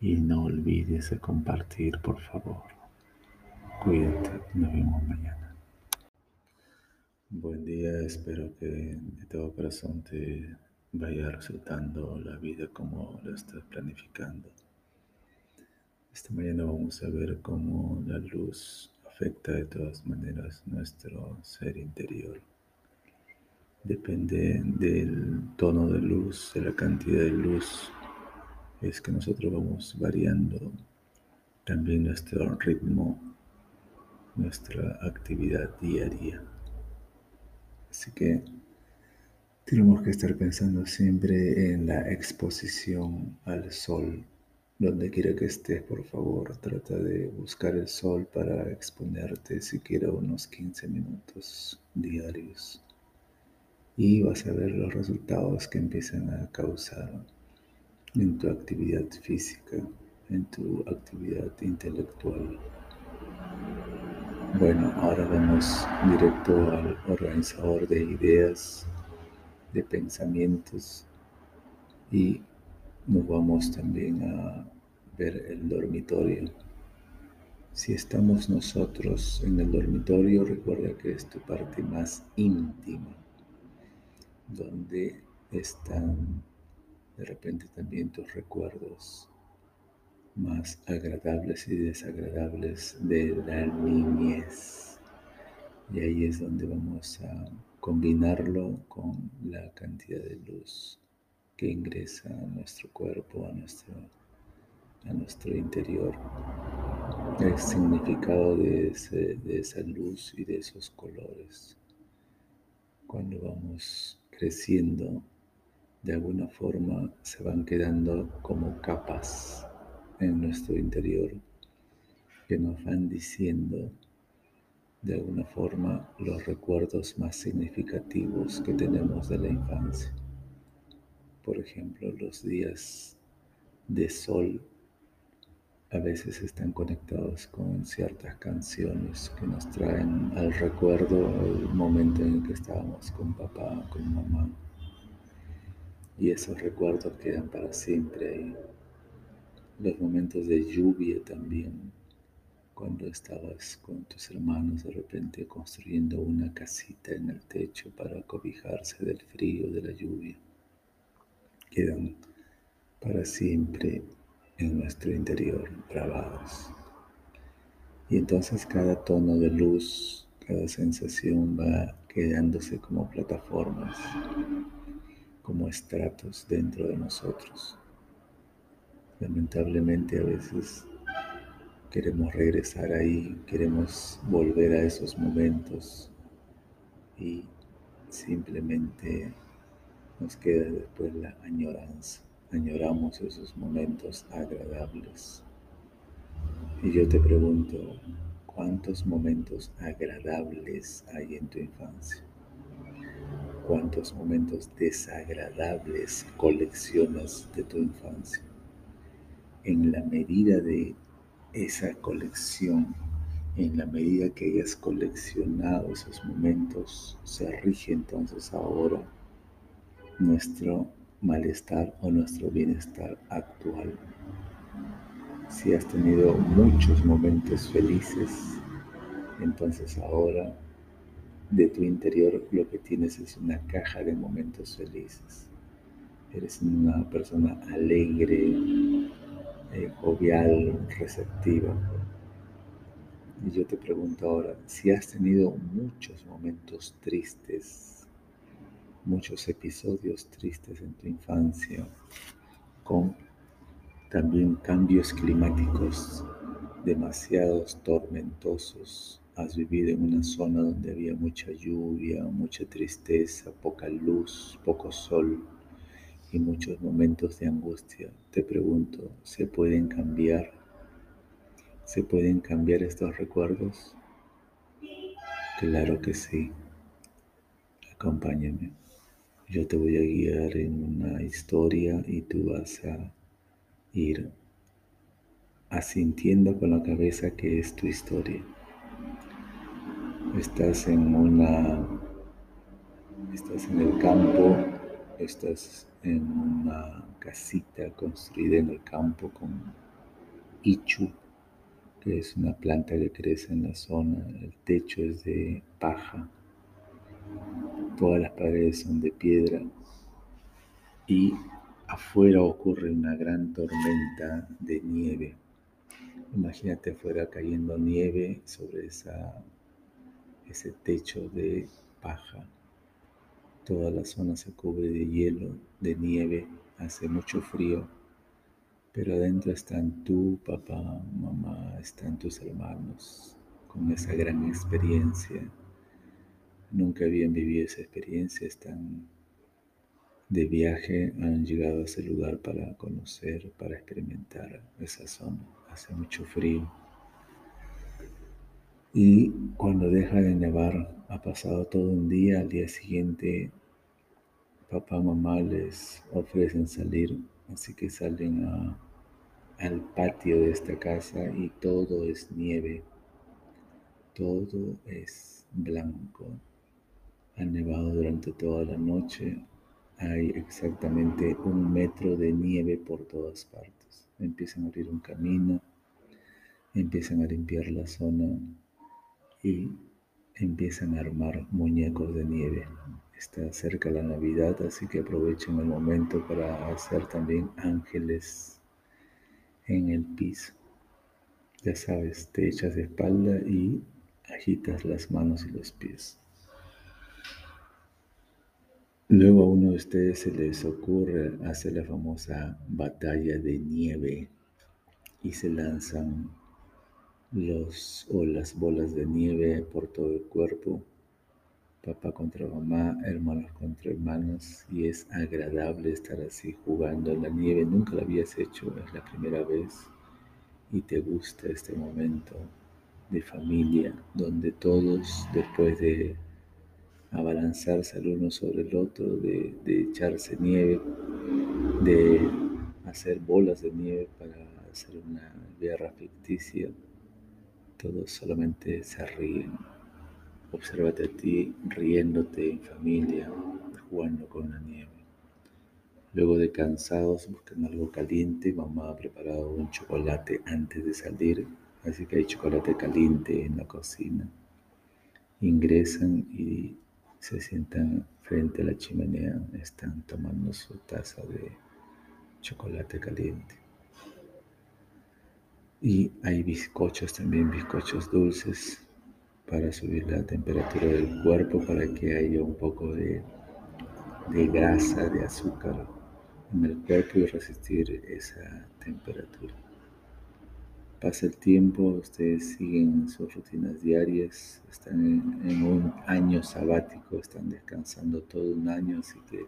y no olvides de compartir, por favor. Cuídate, nos vemos mañana. Buen día, espero que de todo corazón te vaya resultando la vida como lo estás planificando. Esta mañana vamos a ver cómo la luz afecta de todas maneras nuestro ser interior. Depende del tono de luz, de la cantidad de luz es que nosotros vamos variando también nuestro ritmo, nuestra actividad diaria. Así que tenemos que estar pensando siempre en la exposición al sol. Donde quiera que estés, por favor, trata de buscar el sol para exponerte siquiera unos 15 minutos diarios. Y vas a ver los resultados que empiezan a causar en tu actividad física, en tu actividad intelectual. Bueno, ahora vamos directo al organizador de ideas, de pensamientos y nos vamos también a ver el dormitorio. Si estamos nosotros en el dormitorio, recuerda que es tu parte más íntima, donde están de repente también tus recuerdos más agradables y desagradables de la niñez. Y ahí es donde vamos a combinarlo con la cantidad de luz que ingresa a nuestro cuerpo, a nuestro, a nuestro interior. El significado de, de esa luz y de esos colores. Cuando vamos creciendo de alguna forma se van quedando como capas en nuestro interior que nos van diciendo de alguna forma los recuerdos más significativos que tenemos de la infancia. Por ejemplo, los días de sol a veces están conectados con ciertas canciones que nos traen al recuerdo el momento en el que estábamos con papá, con mamá y esos recuerdos quedan para siempre ahí. Los momentos de lluvia también, cuando estabas con tus hermanos de repente construyendo una casita en el techo para cobijarse del frío de la lluvia, quedan para siempre en nuestro interior grabados. Y entonces cada tono de luz, cada sensación va quedándose como plataformas como estratos dentro de nosotros. Lamentablemente a veces queremos regresar ahí, queremos volver a esos momentos y simplemente nos queda después la añoranza. Añoramos esos momentos agradables. Y yo te pregunto, ¿cuántos momentos agradables hay en tu infancia? cuántos momentos desagradables coleccionas de tu infancia. En la medida de esa colección, en la medida que hayas coleccionado esos momentos, se rige entonces ahora nuestro malestar o nuestro bienestar actual. Si has tenido muchos momentos felices, entonces ahora de tu interior lo que tienes es una caja de momentos felices. Eres una persona alegre, eh, jovial, receptiva. Y yo te pregunto ahora, si has tenido muchos momentos tristes, muchos episodios tristes en tu infancia, con también cambios climáticos demasiados tormentosos, has vivido en una zona donde había mucha lluvia, mucha tristeza, poca luz, poco sol, y muchos momentos de angustia. Te pregunto, ¿se pueden cambiar? ¿Se pueden cambiar estos recuerdos? Claro que sí. Acompáñame. Yo te voy a guiar en una historia y tú vas a ir asintiendo con la cabeza que es tu historia. Estás en una estás en el campo, estás en una casita construida en el campo con ichu, que es una planta que crece en la zona. El techo es de paja. Todas las paredes son de piedra. Y afuera ocurre una gran tormenta de nieve. Imagínate afuera cayendo nieve sobre ese techo de paja. Toda la zona se cubre de hielo, de nieve, hace mucho frío, pero adentro están tú, papá, mamá, están tus hermanos, con esa gran experiencia. Nunca habían vivido esa experiencia, están de viaje, han llegado a ese lugar para conocer, para experimentar esa zona. Hace mucho frío. Y cuando deja de nevar, ha pasado todo un día, al día siguiente papá, mamá les ofrecen salir, así que salen al patio de esta casa y todo es nieve, todo es blanco. Ha nevado durante toda la noche, hay exactamente un metro de nieve por todas partes. Empiezan a abrir un camino, empiezan a limpiar la zona y empiezan a armar muñecos de nieve. Está cerca la Navidad, así que aprovechen el momento para hacer también ángeles en el piso. Ya sabes, te echas de espalda y agitas las manos y los pies. Luego a uno de ustedes se les ocurre hacer la famosa batalla de nieve y se lanzan los o las bolas de nieve por todo el cuerpo papá contra mamá, hermanos contra hermanos, y es agradable estar así jugando en la nieve. Nunca lo habías hecho, es la primera vez, y te gusta este momento de familia, donde todos, después de abalanzarse el uno sobre el otro, de, de echarse nieve, de hacer bolas de nieve para hacer una guerra ficticia, todos solamente se ríen Obsérvate a ti riéndote en familia, jugando con la nieve. Luego de cansados, buscan algo caliente. Mamá ha preparado un chocolate antes de salir, así que hay chocolate caliente en la cocina. Ingresan y se sientan frente a la chimenea. Están tomando su taza de chocolate caliente. Y hay bizcochos también, bizcochos dulces para subir la temperatura del cuerpo, para que haya un poco de, de grasa, de azúcar en el cuerpo y resistir esa temperatura. Pasa el tiempo, ustedes siguen sus rutinas diarias, están en, un año sabático, están descansando todo un año, así que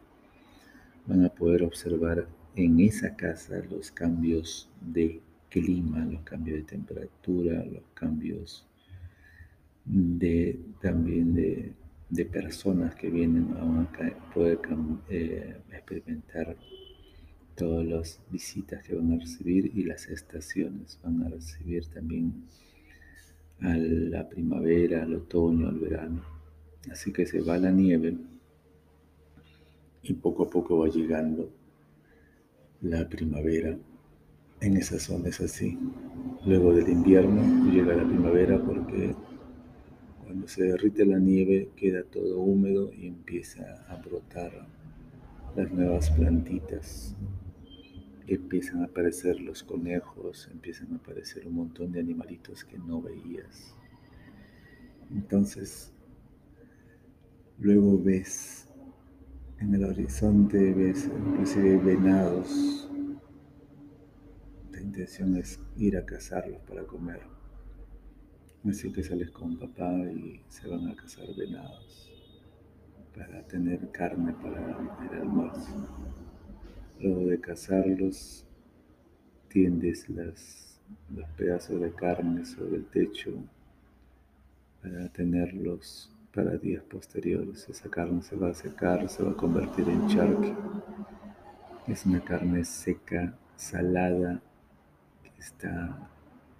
van a poder observar en esa casa los cambios de clima, los cambios de temperatura, los cambios de, también de, de personas que vienen a poder eh, experimentar todas las visitas que van a recibir y las estaciones van a recibir también a la primavera, al otoño, al verano. Así que se va la nieve y poco a poco va llegando la primavera en esas zonas así. Luego del invierno llega la primavera porque cuando se derrite la nieve queda todo húmedo y empieza a brotar las nuevas plantitas. Empiezan a aparecer los conejos, empiezan a aparecer un montón de animalitos que no veías. Entonces, luego ves en el horizonte, ves inclusive venados. La intención es ir a cazarlos para comer. Así que sales con papá y se van a cazar venados para tener carne para el almuerzo. Luego de cazarlos, tiendes las, los pedazos de carne sobre el techo para tenerlos para días posteriores. Esa carne se va a secar, se va a convertir en charque. Es una carne seca, salada, que está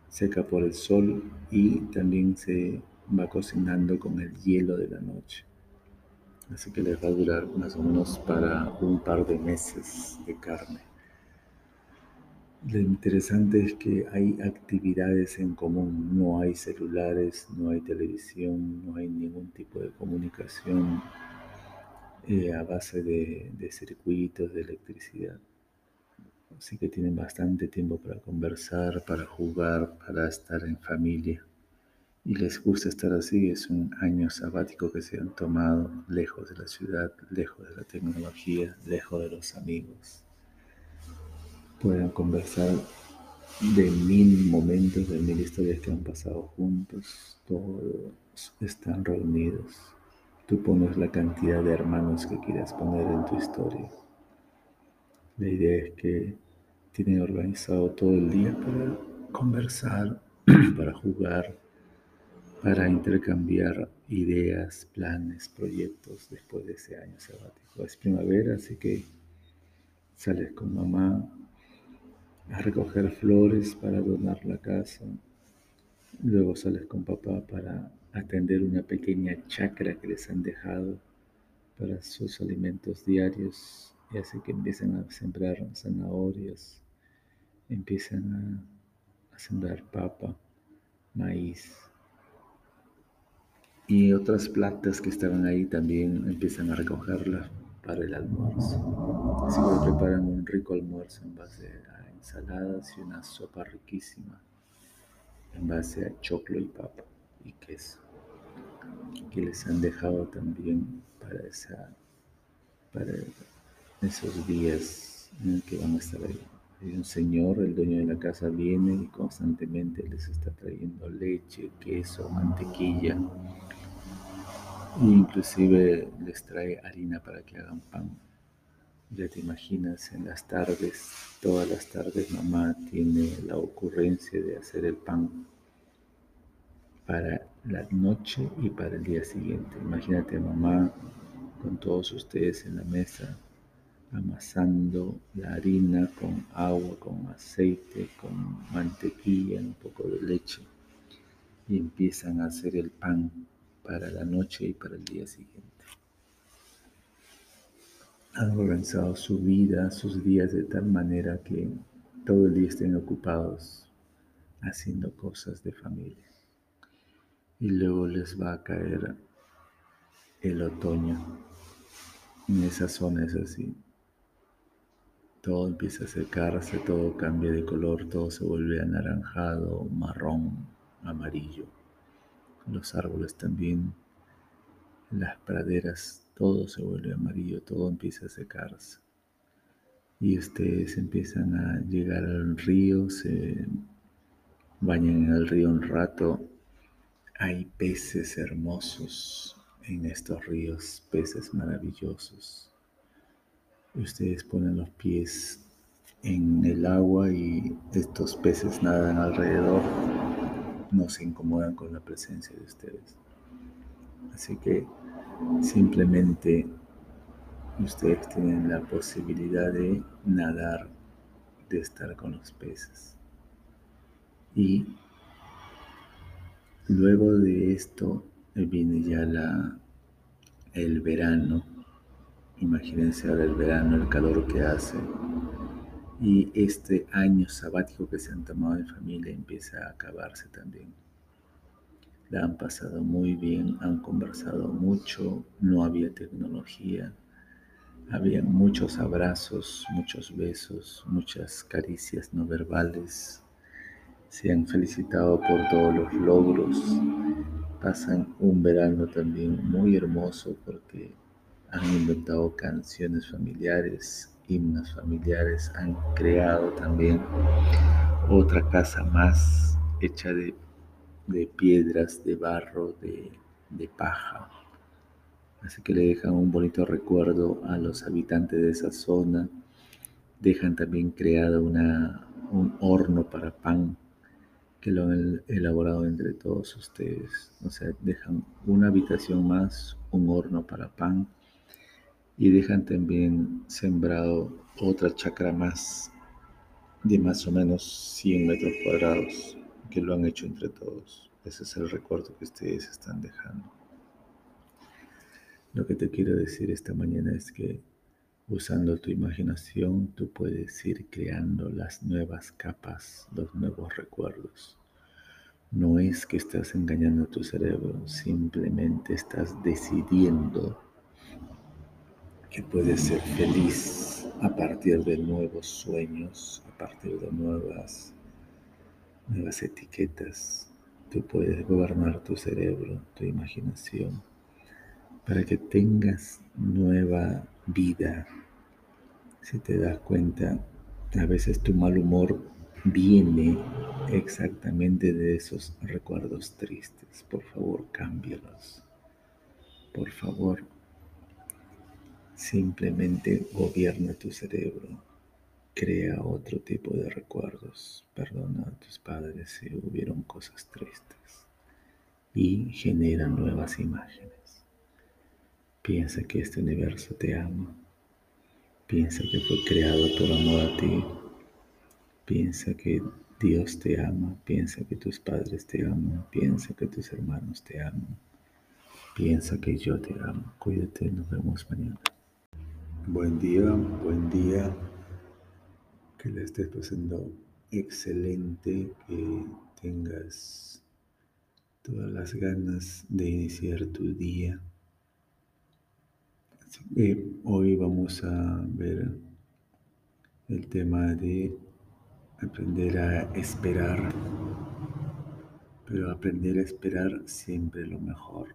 seca por el sol y también se va cocinando con el hielo de la noche. Así que les va a durar más o menos para un par de meses de carne. Lo interesante es que hay actividades en común, no hay celulares, no hay televisión, no hay ningún tipo de comunicación eh, a base de, de circuitos, de electricidad. Así que tienen bastante tiempo para conversar, para jugar, para estar en familia y les gusta estar así, es un año sabático que se han tomado lejos de la ciudad, lejos de la tecnología, lejos de los amigos. Pueden conversar de mil momentos, de mil historias que han pasado juntos, todos están reunidos. Tú pones la cantidad de hermanos que quieras poner en tu historia. La idea es que tienen organizado todo el día para conversar, para jugar, para intercambiar ideas, planes, proyectos después de ese año sabático. Es primavera, así que sales con mamá a recoger flores para adornar la casa. Luego sales con papá para atender una pequeña chacra que les han dejado para sus alimentos diarios. Y así que empiezan a sembrar zanahorias, empiezan a, a sembrar papa, maíz, y otras plantas que estaban ahí también empiezan a recogerlas para el almuerzo. Así que preparan un rico almuerzo en base a ensaladas y una sopa riquísima en base a choclo y papa y queso que les han dejado también para, esa, para esos días en que van a estar ahí. Un señor, el dueño de la casa, viene y constantemente les está trayendo leche, queso, mantequilla inclusive les trae harina para que hagan pan. Ya te imaginas, en las tardes, todas las tardes mamá tiene la ocurrencia de hacer el pan para la noche y para el día siguiente. Imagínate mamá con todos ustedes en la mesa, amasando la harina con agua, con aceite, con mantequilla, un poco de leche, y empiezan a hacer el pan para la noche y para el día siguiente. Han organizado su vida, sus días de tal manera que todo el día estén ocupados haciendo cosas de familia. Y luego les va a caer el otoño. En esa zona es así. Todo empieza a secarse, todo cambia de color, todo se vuelve anaranjado, marrón, amarillo los árboles también, las praderas, todo se vuelve amarillo, todo empieza a secarse. Y ustedes empiezan a llegar al río, se bañan en el río un rato. Hay peces hermosos en estos ríos, peces maravillosos. Ustedes ponen los pies en el agua y estos peces nadan alrededor no se incomodan con la presencia de ustedes. Así que simplemente ustedes tienen la posibilidad de nadar, de estar con los peces. Y luego de esto viene ya la, el verano. Imagínense ahora el verano, el calor que hace. Y este año sabático que se han tomado en familia empieza a acabarse también. La han pasado muy bien, han conversado mucho, no había tecnología, había muchos abrazos, muchos besos, muchas caricias no verbales. Se han felicitado por todos los logros. Pasan un verano también muy hermoso porque han inventado canciones familiares, himnos familiares, han creado también otra casa más hecha de, piedras, de barro, de, de paja Así que le dejan un bonito recuerdo a los habitantes de esa zona. Dejan también creado una, un horno para pan que lo han elaborado entre todos ustedes. O sea, dejan una habitación más, un horno para pan y dejan también sembrado otra chacra más de más o menos 100 metros cuadrados que lo han hecho entre todos. Ese es el recuerdo que ustedes están dejando. Lo que te quiero decir esta mañana es que usando tu imaginación tú puedes ir creando las nuevas capas, los nuevos recuerdos. No es que estás engañando a tu cerebro, simplemente estás decidiendo que puedes ser feliz a partir de nuevos sueños, a partir de nuevas, nuevas etiquetas. Tú puedes gobernar tu cerebro, tu imaginación para que tengas nueva vida. Si te das cuenta, a veces tu mal humor viene exactamente de esos recuerdos tristes. Por favor, cámbialos. Por favor, simplemente gobierna tu cerebro. Crea otro tipo de recuerdos. Perdona a tus padres si hubieron cosas tristes. Y genera nuevas imágenes. Piensa que este universo te ama. Piensa que fue creado por amor a ti. Piensa que Dios te ama. Piensa que tus padres te aman. Piensa que tus hermanos te aman. Piensa que yo te amo. Cuídate, nos vemos mañana. Buen día, buen día. Que le estés pasando excelente, que tengas todas las ganas de iniciar tu día hoy vamos a ver el tema de aprender a esperar, pero aprender a esperar siempre lo mejor.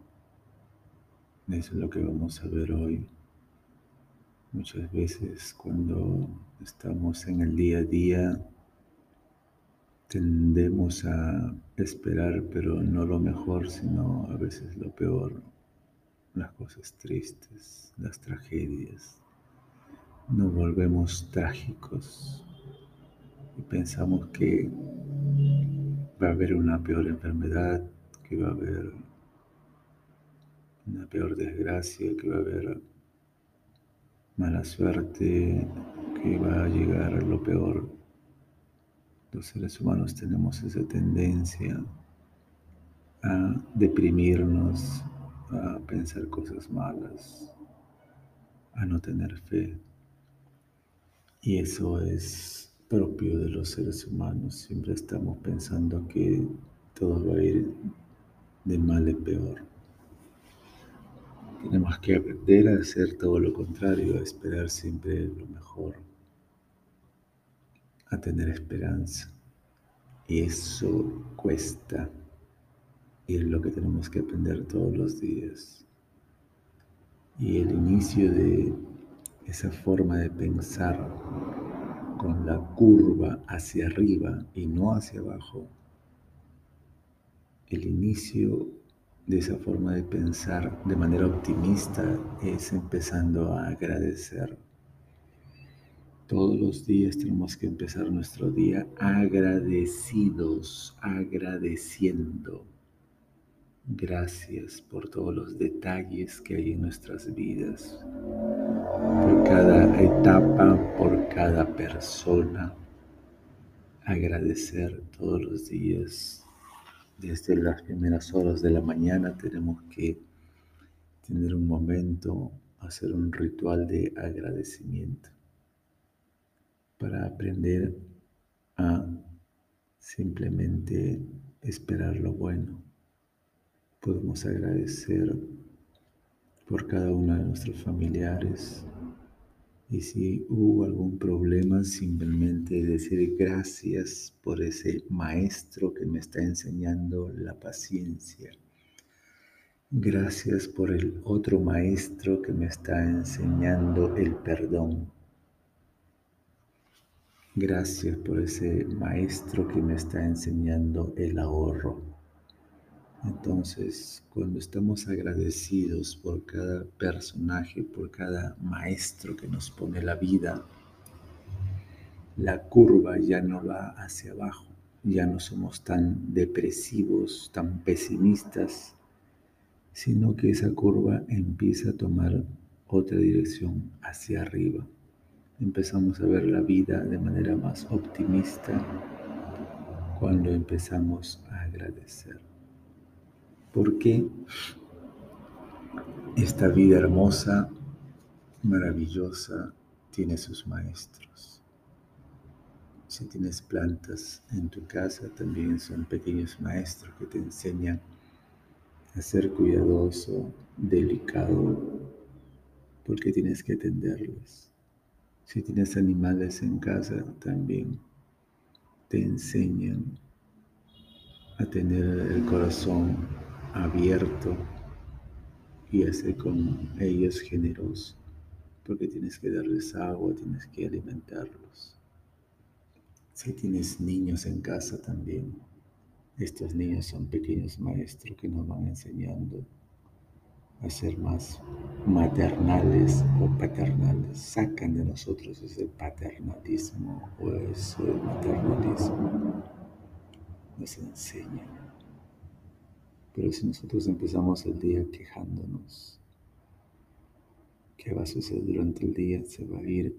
Eso es lo que vamos a ver hoy. Muchas veces cuando estamos en el día a día tendemos a esperar, pero no lo mejor, sino a veces lo peor las cosas tristes, las tragedias. Nos volvemos trágicos y pensamos que va a haber una peor enfermedad, que va a haber una peor desgracia, que va a haber mala suerte, que va a llegar lo peor. Los seres humanos tenemos esa tendencia a deprimirnos, a pensar cosas malas, a no tener fe. Y eso es propio de los seres humanos. Siempre estamos pensando que todo va a ir de mal en peor. Tenemos que aprender a hacer todo lo contrario, a esperar siempre lo mejor, a tener esperanza. Y eso cuesta y es lo que tenemos que aprender todos los días. Y el inicio de esa forma de pensar con la curva hacia arriba y no hacia abajo, el inicio de esa forma de pensar de manera optimista es empezando a agradecer. Todos los días tenemos que empezar nuestro día agradecidos, agradeciendo Gracias por todos los detalles que hay en nuestras vidas, por cada etapa, por cada persona. Agradecer todos los días. Desde las primeras horas de la mañana tenemos que tener un momento, hacer un ritual de agradecimiento para aprender a simplemente esperar lo bueno. Podemos agradecer por cada uno de nuestros familiares y si hubo algún problema, simplemente decir gracias por ese maestro que me está enseñando la paciencia. Gracias por el otro maestro que me está enseñando el perdón. Gracias por ese maestro que me está enseñando el ahorro. Entonces, cuando estamos agradecidos por cada personaje, por cada maestro que nos pone la vida, la curva ya no va hacia abajo, ya no somos tan depresivos, tan pesimistas, sino que esa curva empieza a tomar otra dirección hacia arriba empezamos a ver la vida de manera más optimista cuando empezamos a agradecer. Porque esta vida hermosa, maravillosa, tiene sus maestros. Si tienes plantas en tu casa, también son pequeños maestros que te enseñan a ser cuidadoso, delicado, porque tienes que atenderlos si tienes animales en casa, también te enseñan a tener el corazón abierto y a ser con ellos generoso, porque tienes que darles agua, tienes que alimentarlos. Si tienes niños en casa también, estos niños son pequeños maestros que nos van enseñando a ser más maternales o paternales. Sacan de nosotros ese paternalismo o ese maternalismo. Nos enseñan. Pero si nosotros empezamos el día quejándonos, ¿qué va a suceder durante el día? Se va a ir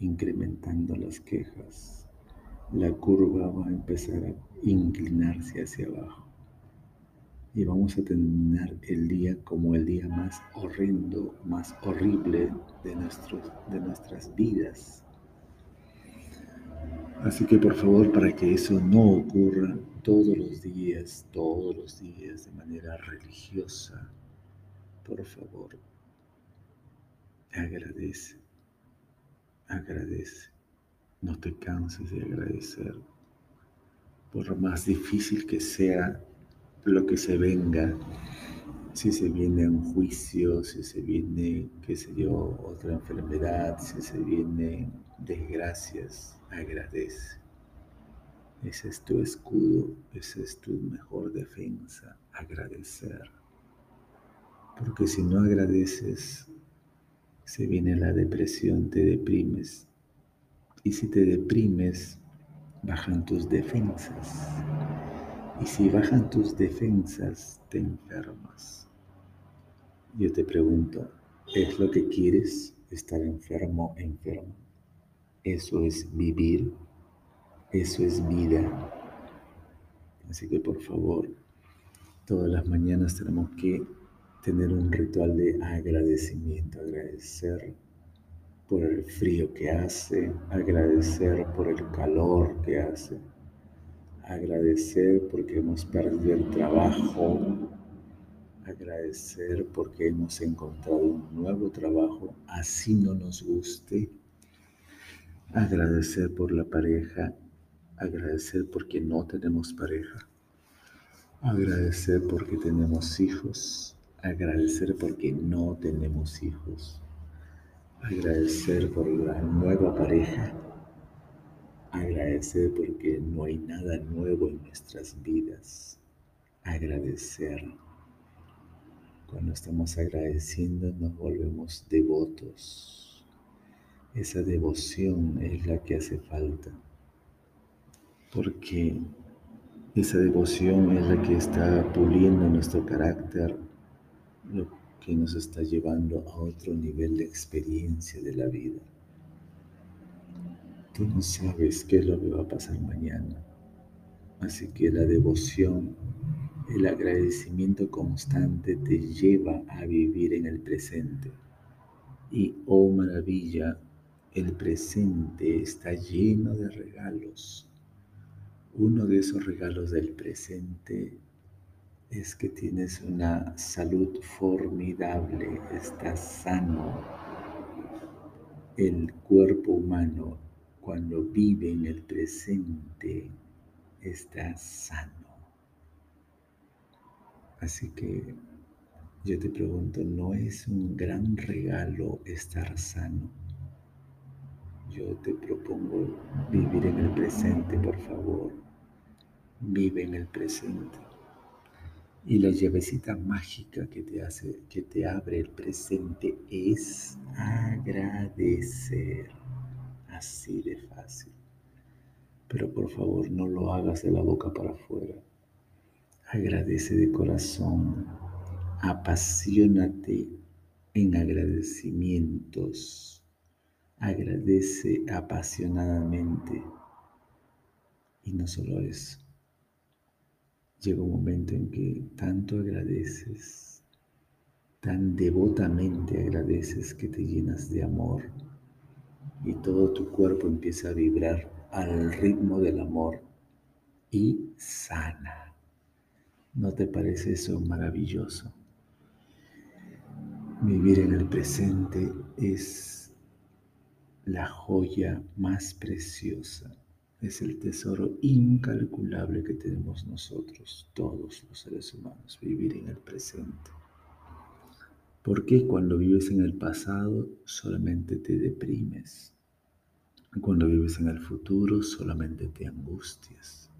incrementando las quejas. La curva va a empezar a inclinarse hacia abajo y vamos a tener el día como el día más horrendo, más horrible de, nuestros, de nuestras vidas. Así que por favor, para que eso no ocurra todos los días, todos los días de manera religiosa, por favor, agradece, agradece, no te canses de agradecer. Por más difícil que sea lo que se venga, si se viene un juicio, si se viene, qué sé yo, otra enfermedad, si se viene desgracias, agradece. Ese es tu escudo, esa es tu mejor defensa, agradecer. Porque si no agradeces, se viene la depresión, te deprimes. Y si te deprimes, bajan tus defensas. Y si bajan tus defensas, te enfermas. Yo te pregunto, ¿es lo que quieres estar enfermo, enfermo? Eso es vivir, eso es vida. Así que por favor, todas las mañanas tenemos que tener un ritual de agradecimiento, agradecer por el frío que hace, agradecer por el calor que hace, agradecer porque hemos perdido el trabajo, agradecer porque hemos encontrado un nuevo trabajo, así no nos guste, agradecer por la pareja, agradecer porque no tenemos pareja, agradecer porque tenemos hijos, agradecer porque no tenemos hijos, agradecer por la nueva pareja, Agradecer porque no hay nada nuevo en nuestras vidas. Agradecer. Cuando estamos agradeciendo nos volvemos devotos. Esa devoción es la que hace falta. Porque Esa devoción es la que está puliendo nuestro carácter, lo que nos está llevando a otro nivel de experiencia de la vida. Tú no sabes qué es lo que va a pasar mañana. Así que la devoción, el agradecimiento constante te lleva a vivir en el presente. Y, oh maravilla, el presente está lleno de regalos. Uno de esos regalos del presente es que tienes una salud formidable, estás sano. El cuerpo humano cuando vive en el presente está sano. Así que yo te pregunto, ¿no es un gran regalo estar sano? Yo te propongo vivir en el presente, por favor. Vive en el presente. Y la llavecita mágica que te hace, que te abre el presente es agradecer. Así de fácil. Pero por favor no lo hagas de la boca para afuera. Agradece de corazón. Apasionate en agradecimientos agradece apasionadamente. Y no solo eso, llega un momento en que tanto agradeces, tan devotamente agradeces que te llenas de amor y todo tu cuerpo empieza a vibrar al ritmo del amor y sana. ¿No te parece eso maravilloso? Vivir en el presente es la joya más preciosa, es el tesoro incalculable que tenemos nosotros, todos los seres humanos, vivir en el presente. Porque cuando vives en el pasado solamente te deprimes? Cuando vives en el futuro solamente te angustias.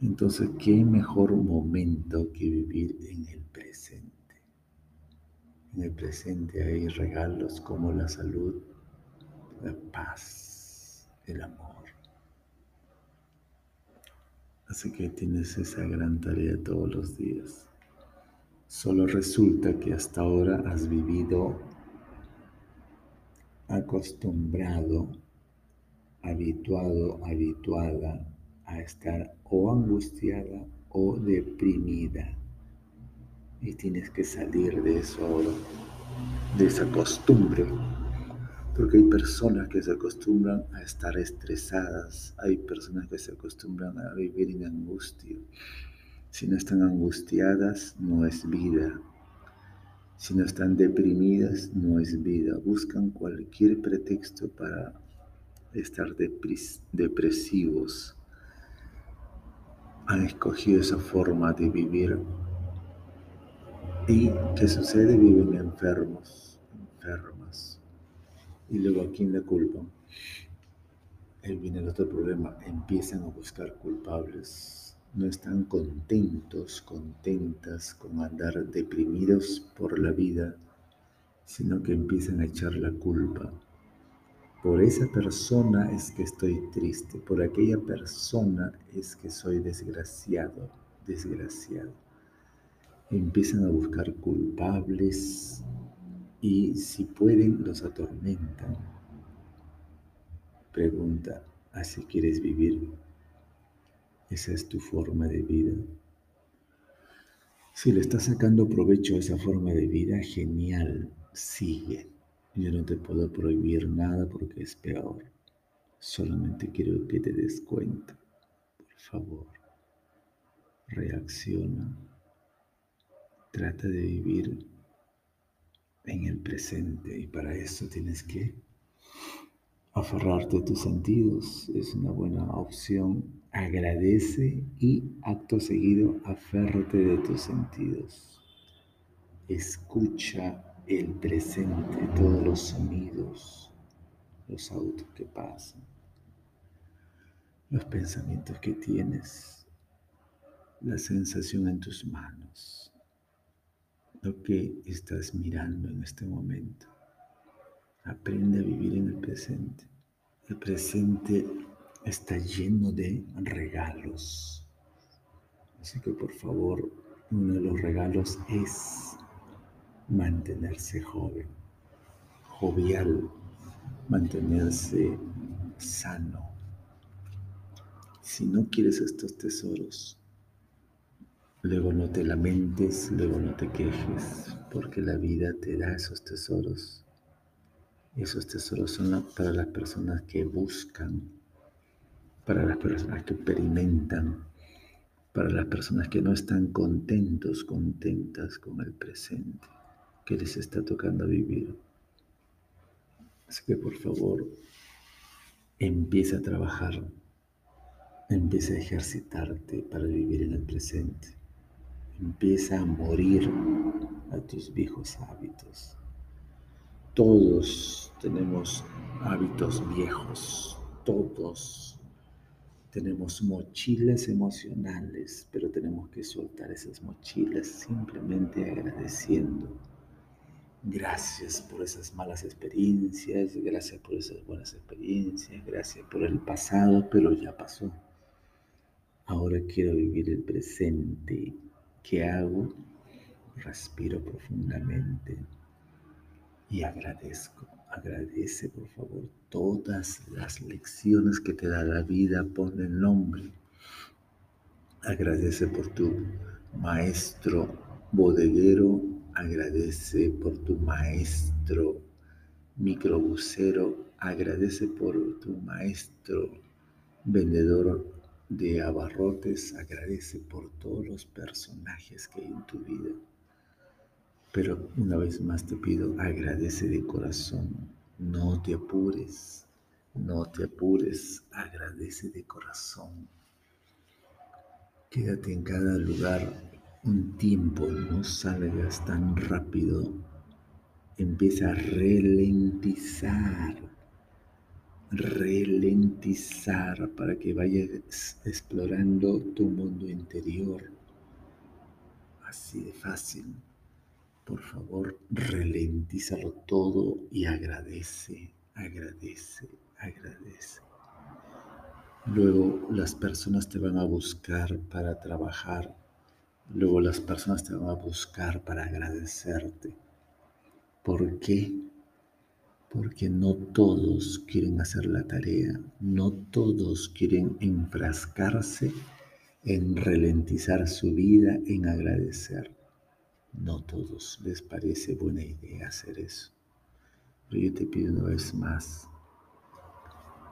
Entonces, ¿qué mejor momento que vivir en el presente? En el presente hay regalos como la salud, la paz, el amor. Así que tienes esa gran tarea todos los días. Solo resulta que hasta ahora has vivido acostumbrado, habituado, habituada a estar o angustiada o deprimida. Y tienes que salir de eso de esa costumbre porque hay personas que se acostumbran a estar estresadas, hay personas que se acostumbran a vivir en angustia. Si no están angustiadas, no es vida. Si no están deprimidas, no es vida. Buscan cualquier pretexto para estar depresivos. Han escogido esa forma de vivir. ¿Y qué sucede? Viven enfermos, enfermas y luego a quién le culpan. Ahí viene el otro problema, empiezan a buscar culpables. No están contentos, contentas con andar deprimidos por la vida, sino que empiezan a echar la culpa. Por esa persona es que estoy triste, por aquella persona es que soy desgraciado, desgraciado. Empiezan a buscar culpables, y si pueden los atormentan. Pregunta, ¿así quieres vivir? ¿Esa es tu forma de vida? Si le estás sacando provecho a esa forma de vida, genial, sigue. Yo no te puedo prohibir nada porque es peor. Solamente quiero que te des cuenta. Por favor, reacciona. Trata de vivir en el presente y para eso tienes que aferrarte a tus sentidos. Es una buena opción. Agradece y acto seguido aférrate de tus sentidos. Escucha el presente, todos los sonidos, los autos que pasan, los pensamientos que tienes, la sensación en tus manos lo que estás mirando en este momento. Aprende a vivir en el presente. El presente está lleno de regalos. Así que por favor, uno de los regalos es mantenerse joven, jovial, mantenerse sano. Si no quieres estos tesoros, luego no te lamentes, luego no te quejes, porque la vida te da esos tesoros. Esos tesoros son para las personas que buscan, para las personas que experimentan, para las personas que no están contentos, contentas con el presente que les está tocando vivir. Así que por favor, empieza a trabajar, empieza a ejercitarte para vivir en el presente. Empieza a morir a tus viejos hábitos. Todos tenemos hábitos viejos, todos tenemos mochilas emocionales, pero tenemos que soltar esas mochilas simplemente agradeciendo Gracias por esas malas experiencias, gracias por esas buenas experiencias, gracias por el pasado, pero ya pasó. Ahora quiero vivir el presente. ¿Qué hago? Respiro profundamente y agradezco. Agradece, por favor, todas las lecciones que te da la vida. Pon el nombre. Agradece por tu maestro bodeguero agradece por tu maestro microbusero, agradece por tu maestro vendedor de abarrotes, agradece por todos los personajes que hay en tu vida. Pero una vez más te pido, agradece de corazón, no te apures, no te apures, agradece de corazón. Quédate en cada lugar un tiempo, no salgas tan rápido, empieza a ralentizar, ralentizar para que vayas explorando tu mundo interior. Así de fácil. Por favor, ralentízalo todo y agradece, agradece, agradece. Luego las personas te van a buscar para trabajar Luego las personas te van a buscar para agradecerte. ¿Por qué? Porque no todos quieren hacer la tarea, no todos quieren enfrascarse en ralentizar su vida, en agradecer. No todos les parece buena idea hacer eso. Pero yo te pido una vez más,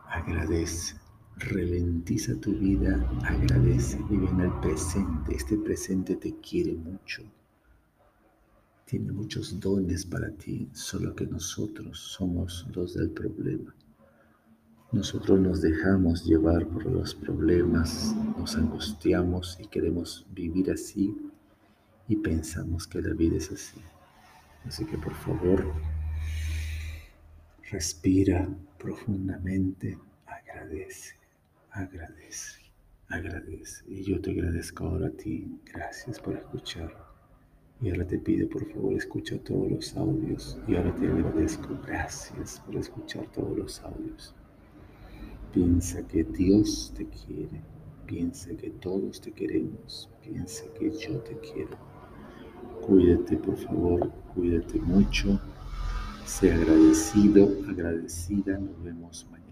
agradece Ralentiza tu vida, agradece, vive en el presente. Este presente te quiere mucho. Tiene muchos dones para ti, solo que nosotros somos los del problema. Nosotros nos dejamos llevar por los problemas, nos angustiamos y queremos vivir así y pensamos que la vida es así. Así que por favor, respira profundamente, agradece agradece, agradece. Y yo te agradezco ahora a ti. Gracias por escuchar. Y ahora te pido, por favor, escucha todos los audios. Y ahora te agradezco. Gracias por escuchar todos los audios. Piensa que Dios te quiere. Piensa que todos te queremos. Piensa que yo te quiero. Cuídate, por favor. Cuídate mucho. Sea agradecido, agradecida. Nos vemos mañana.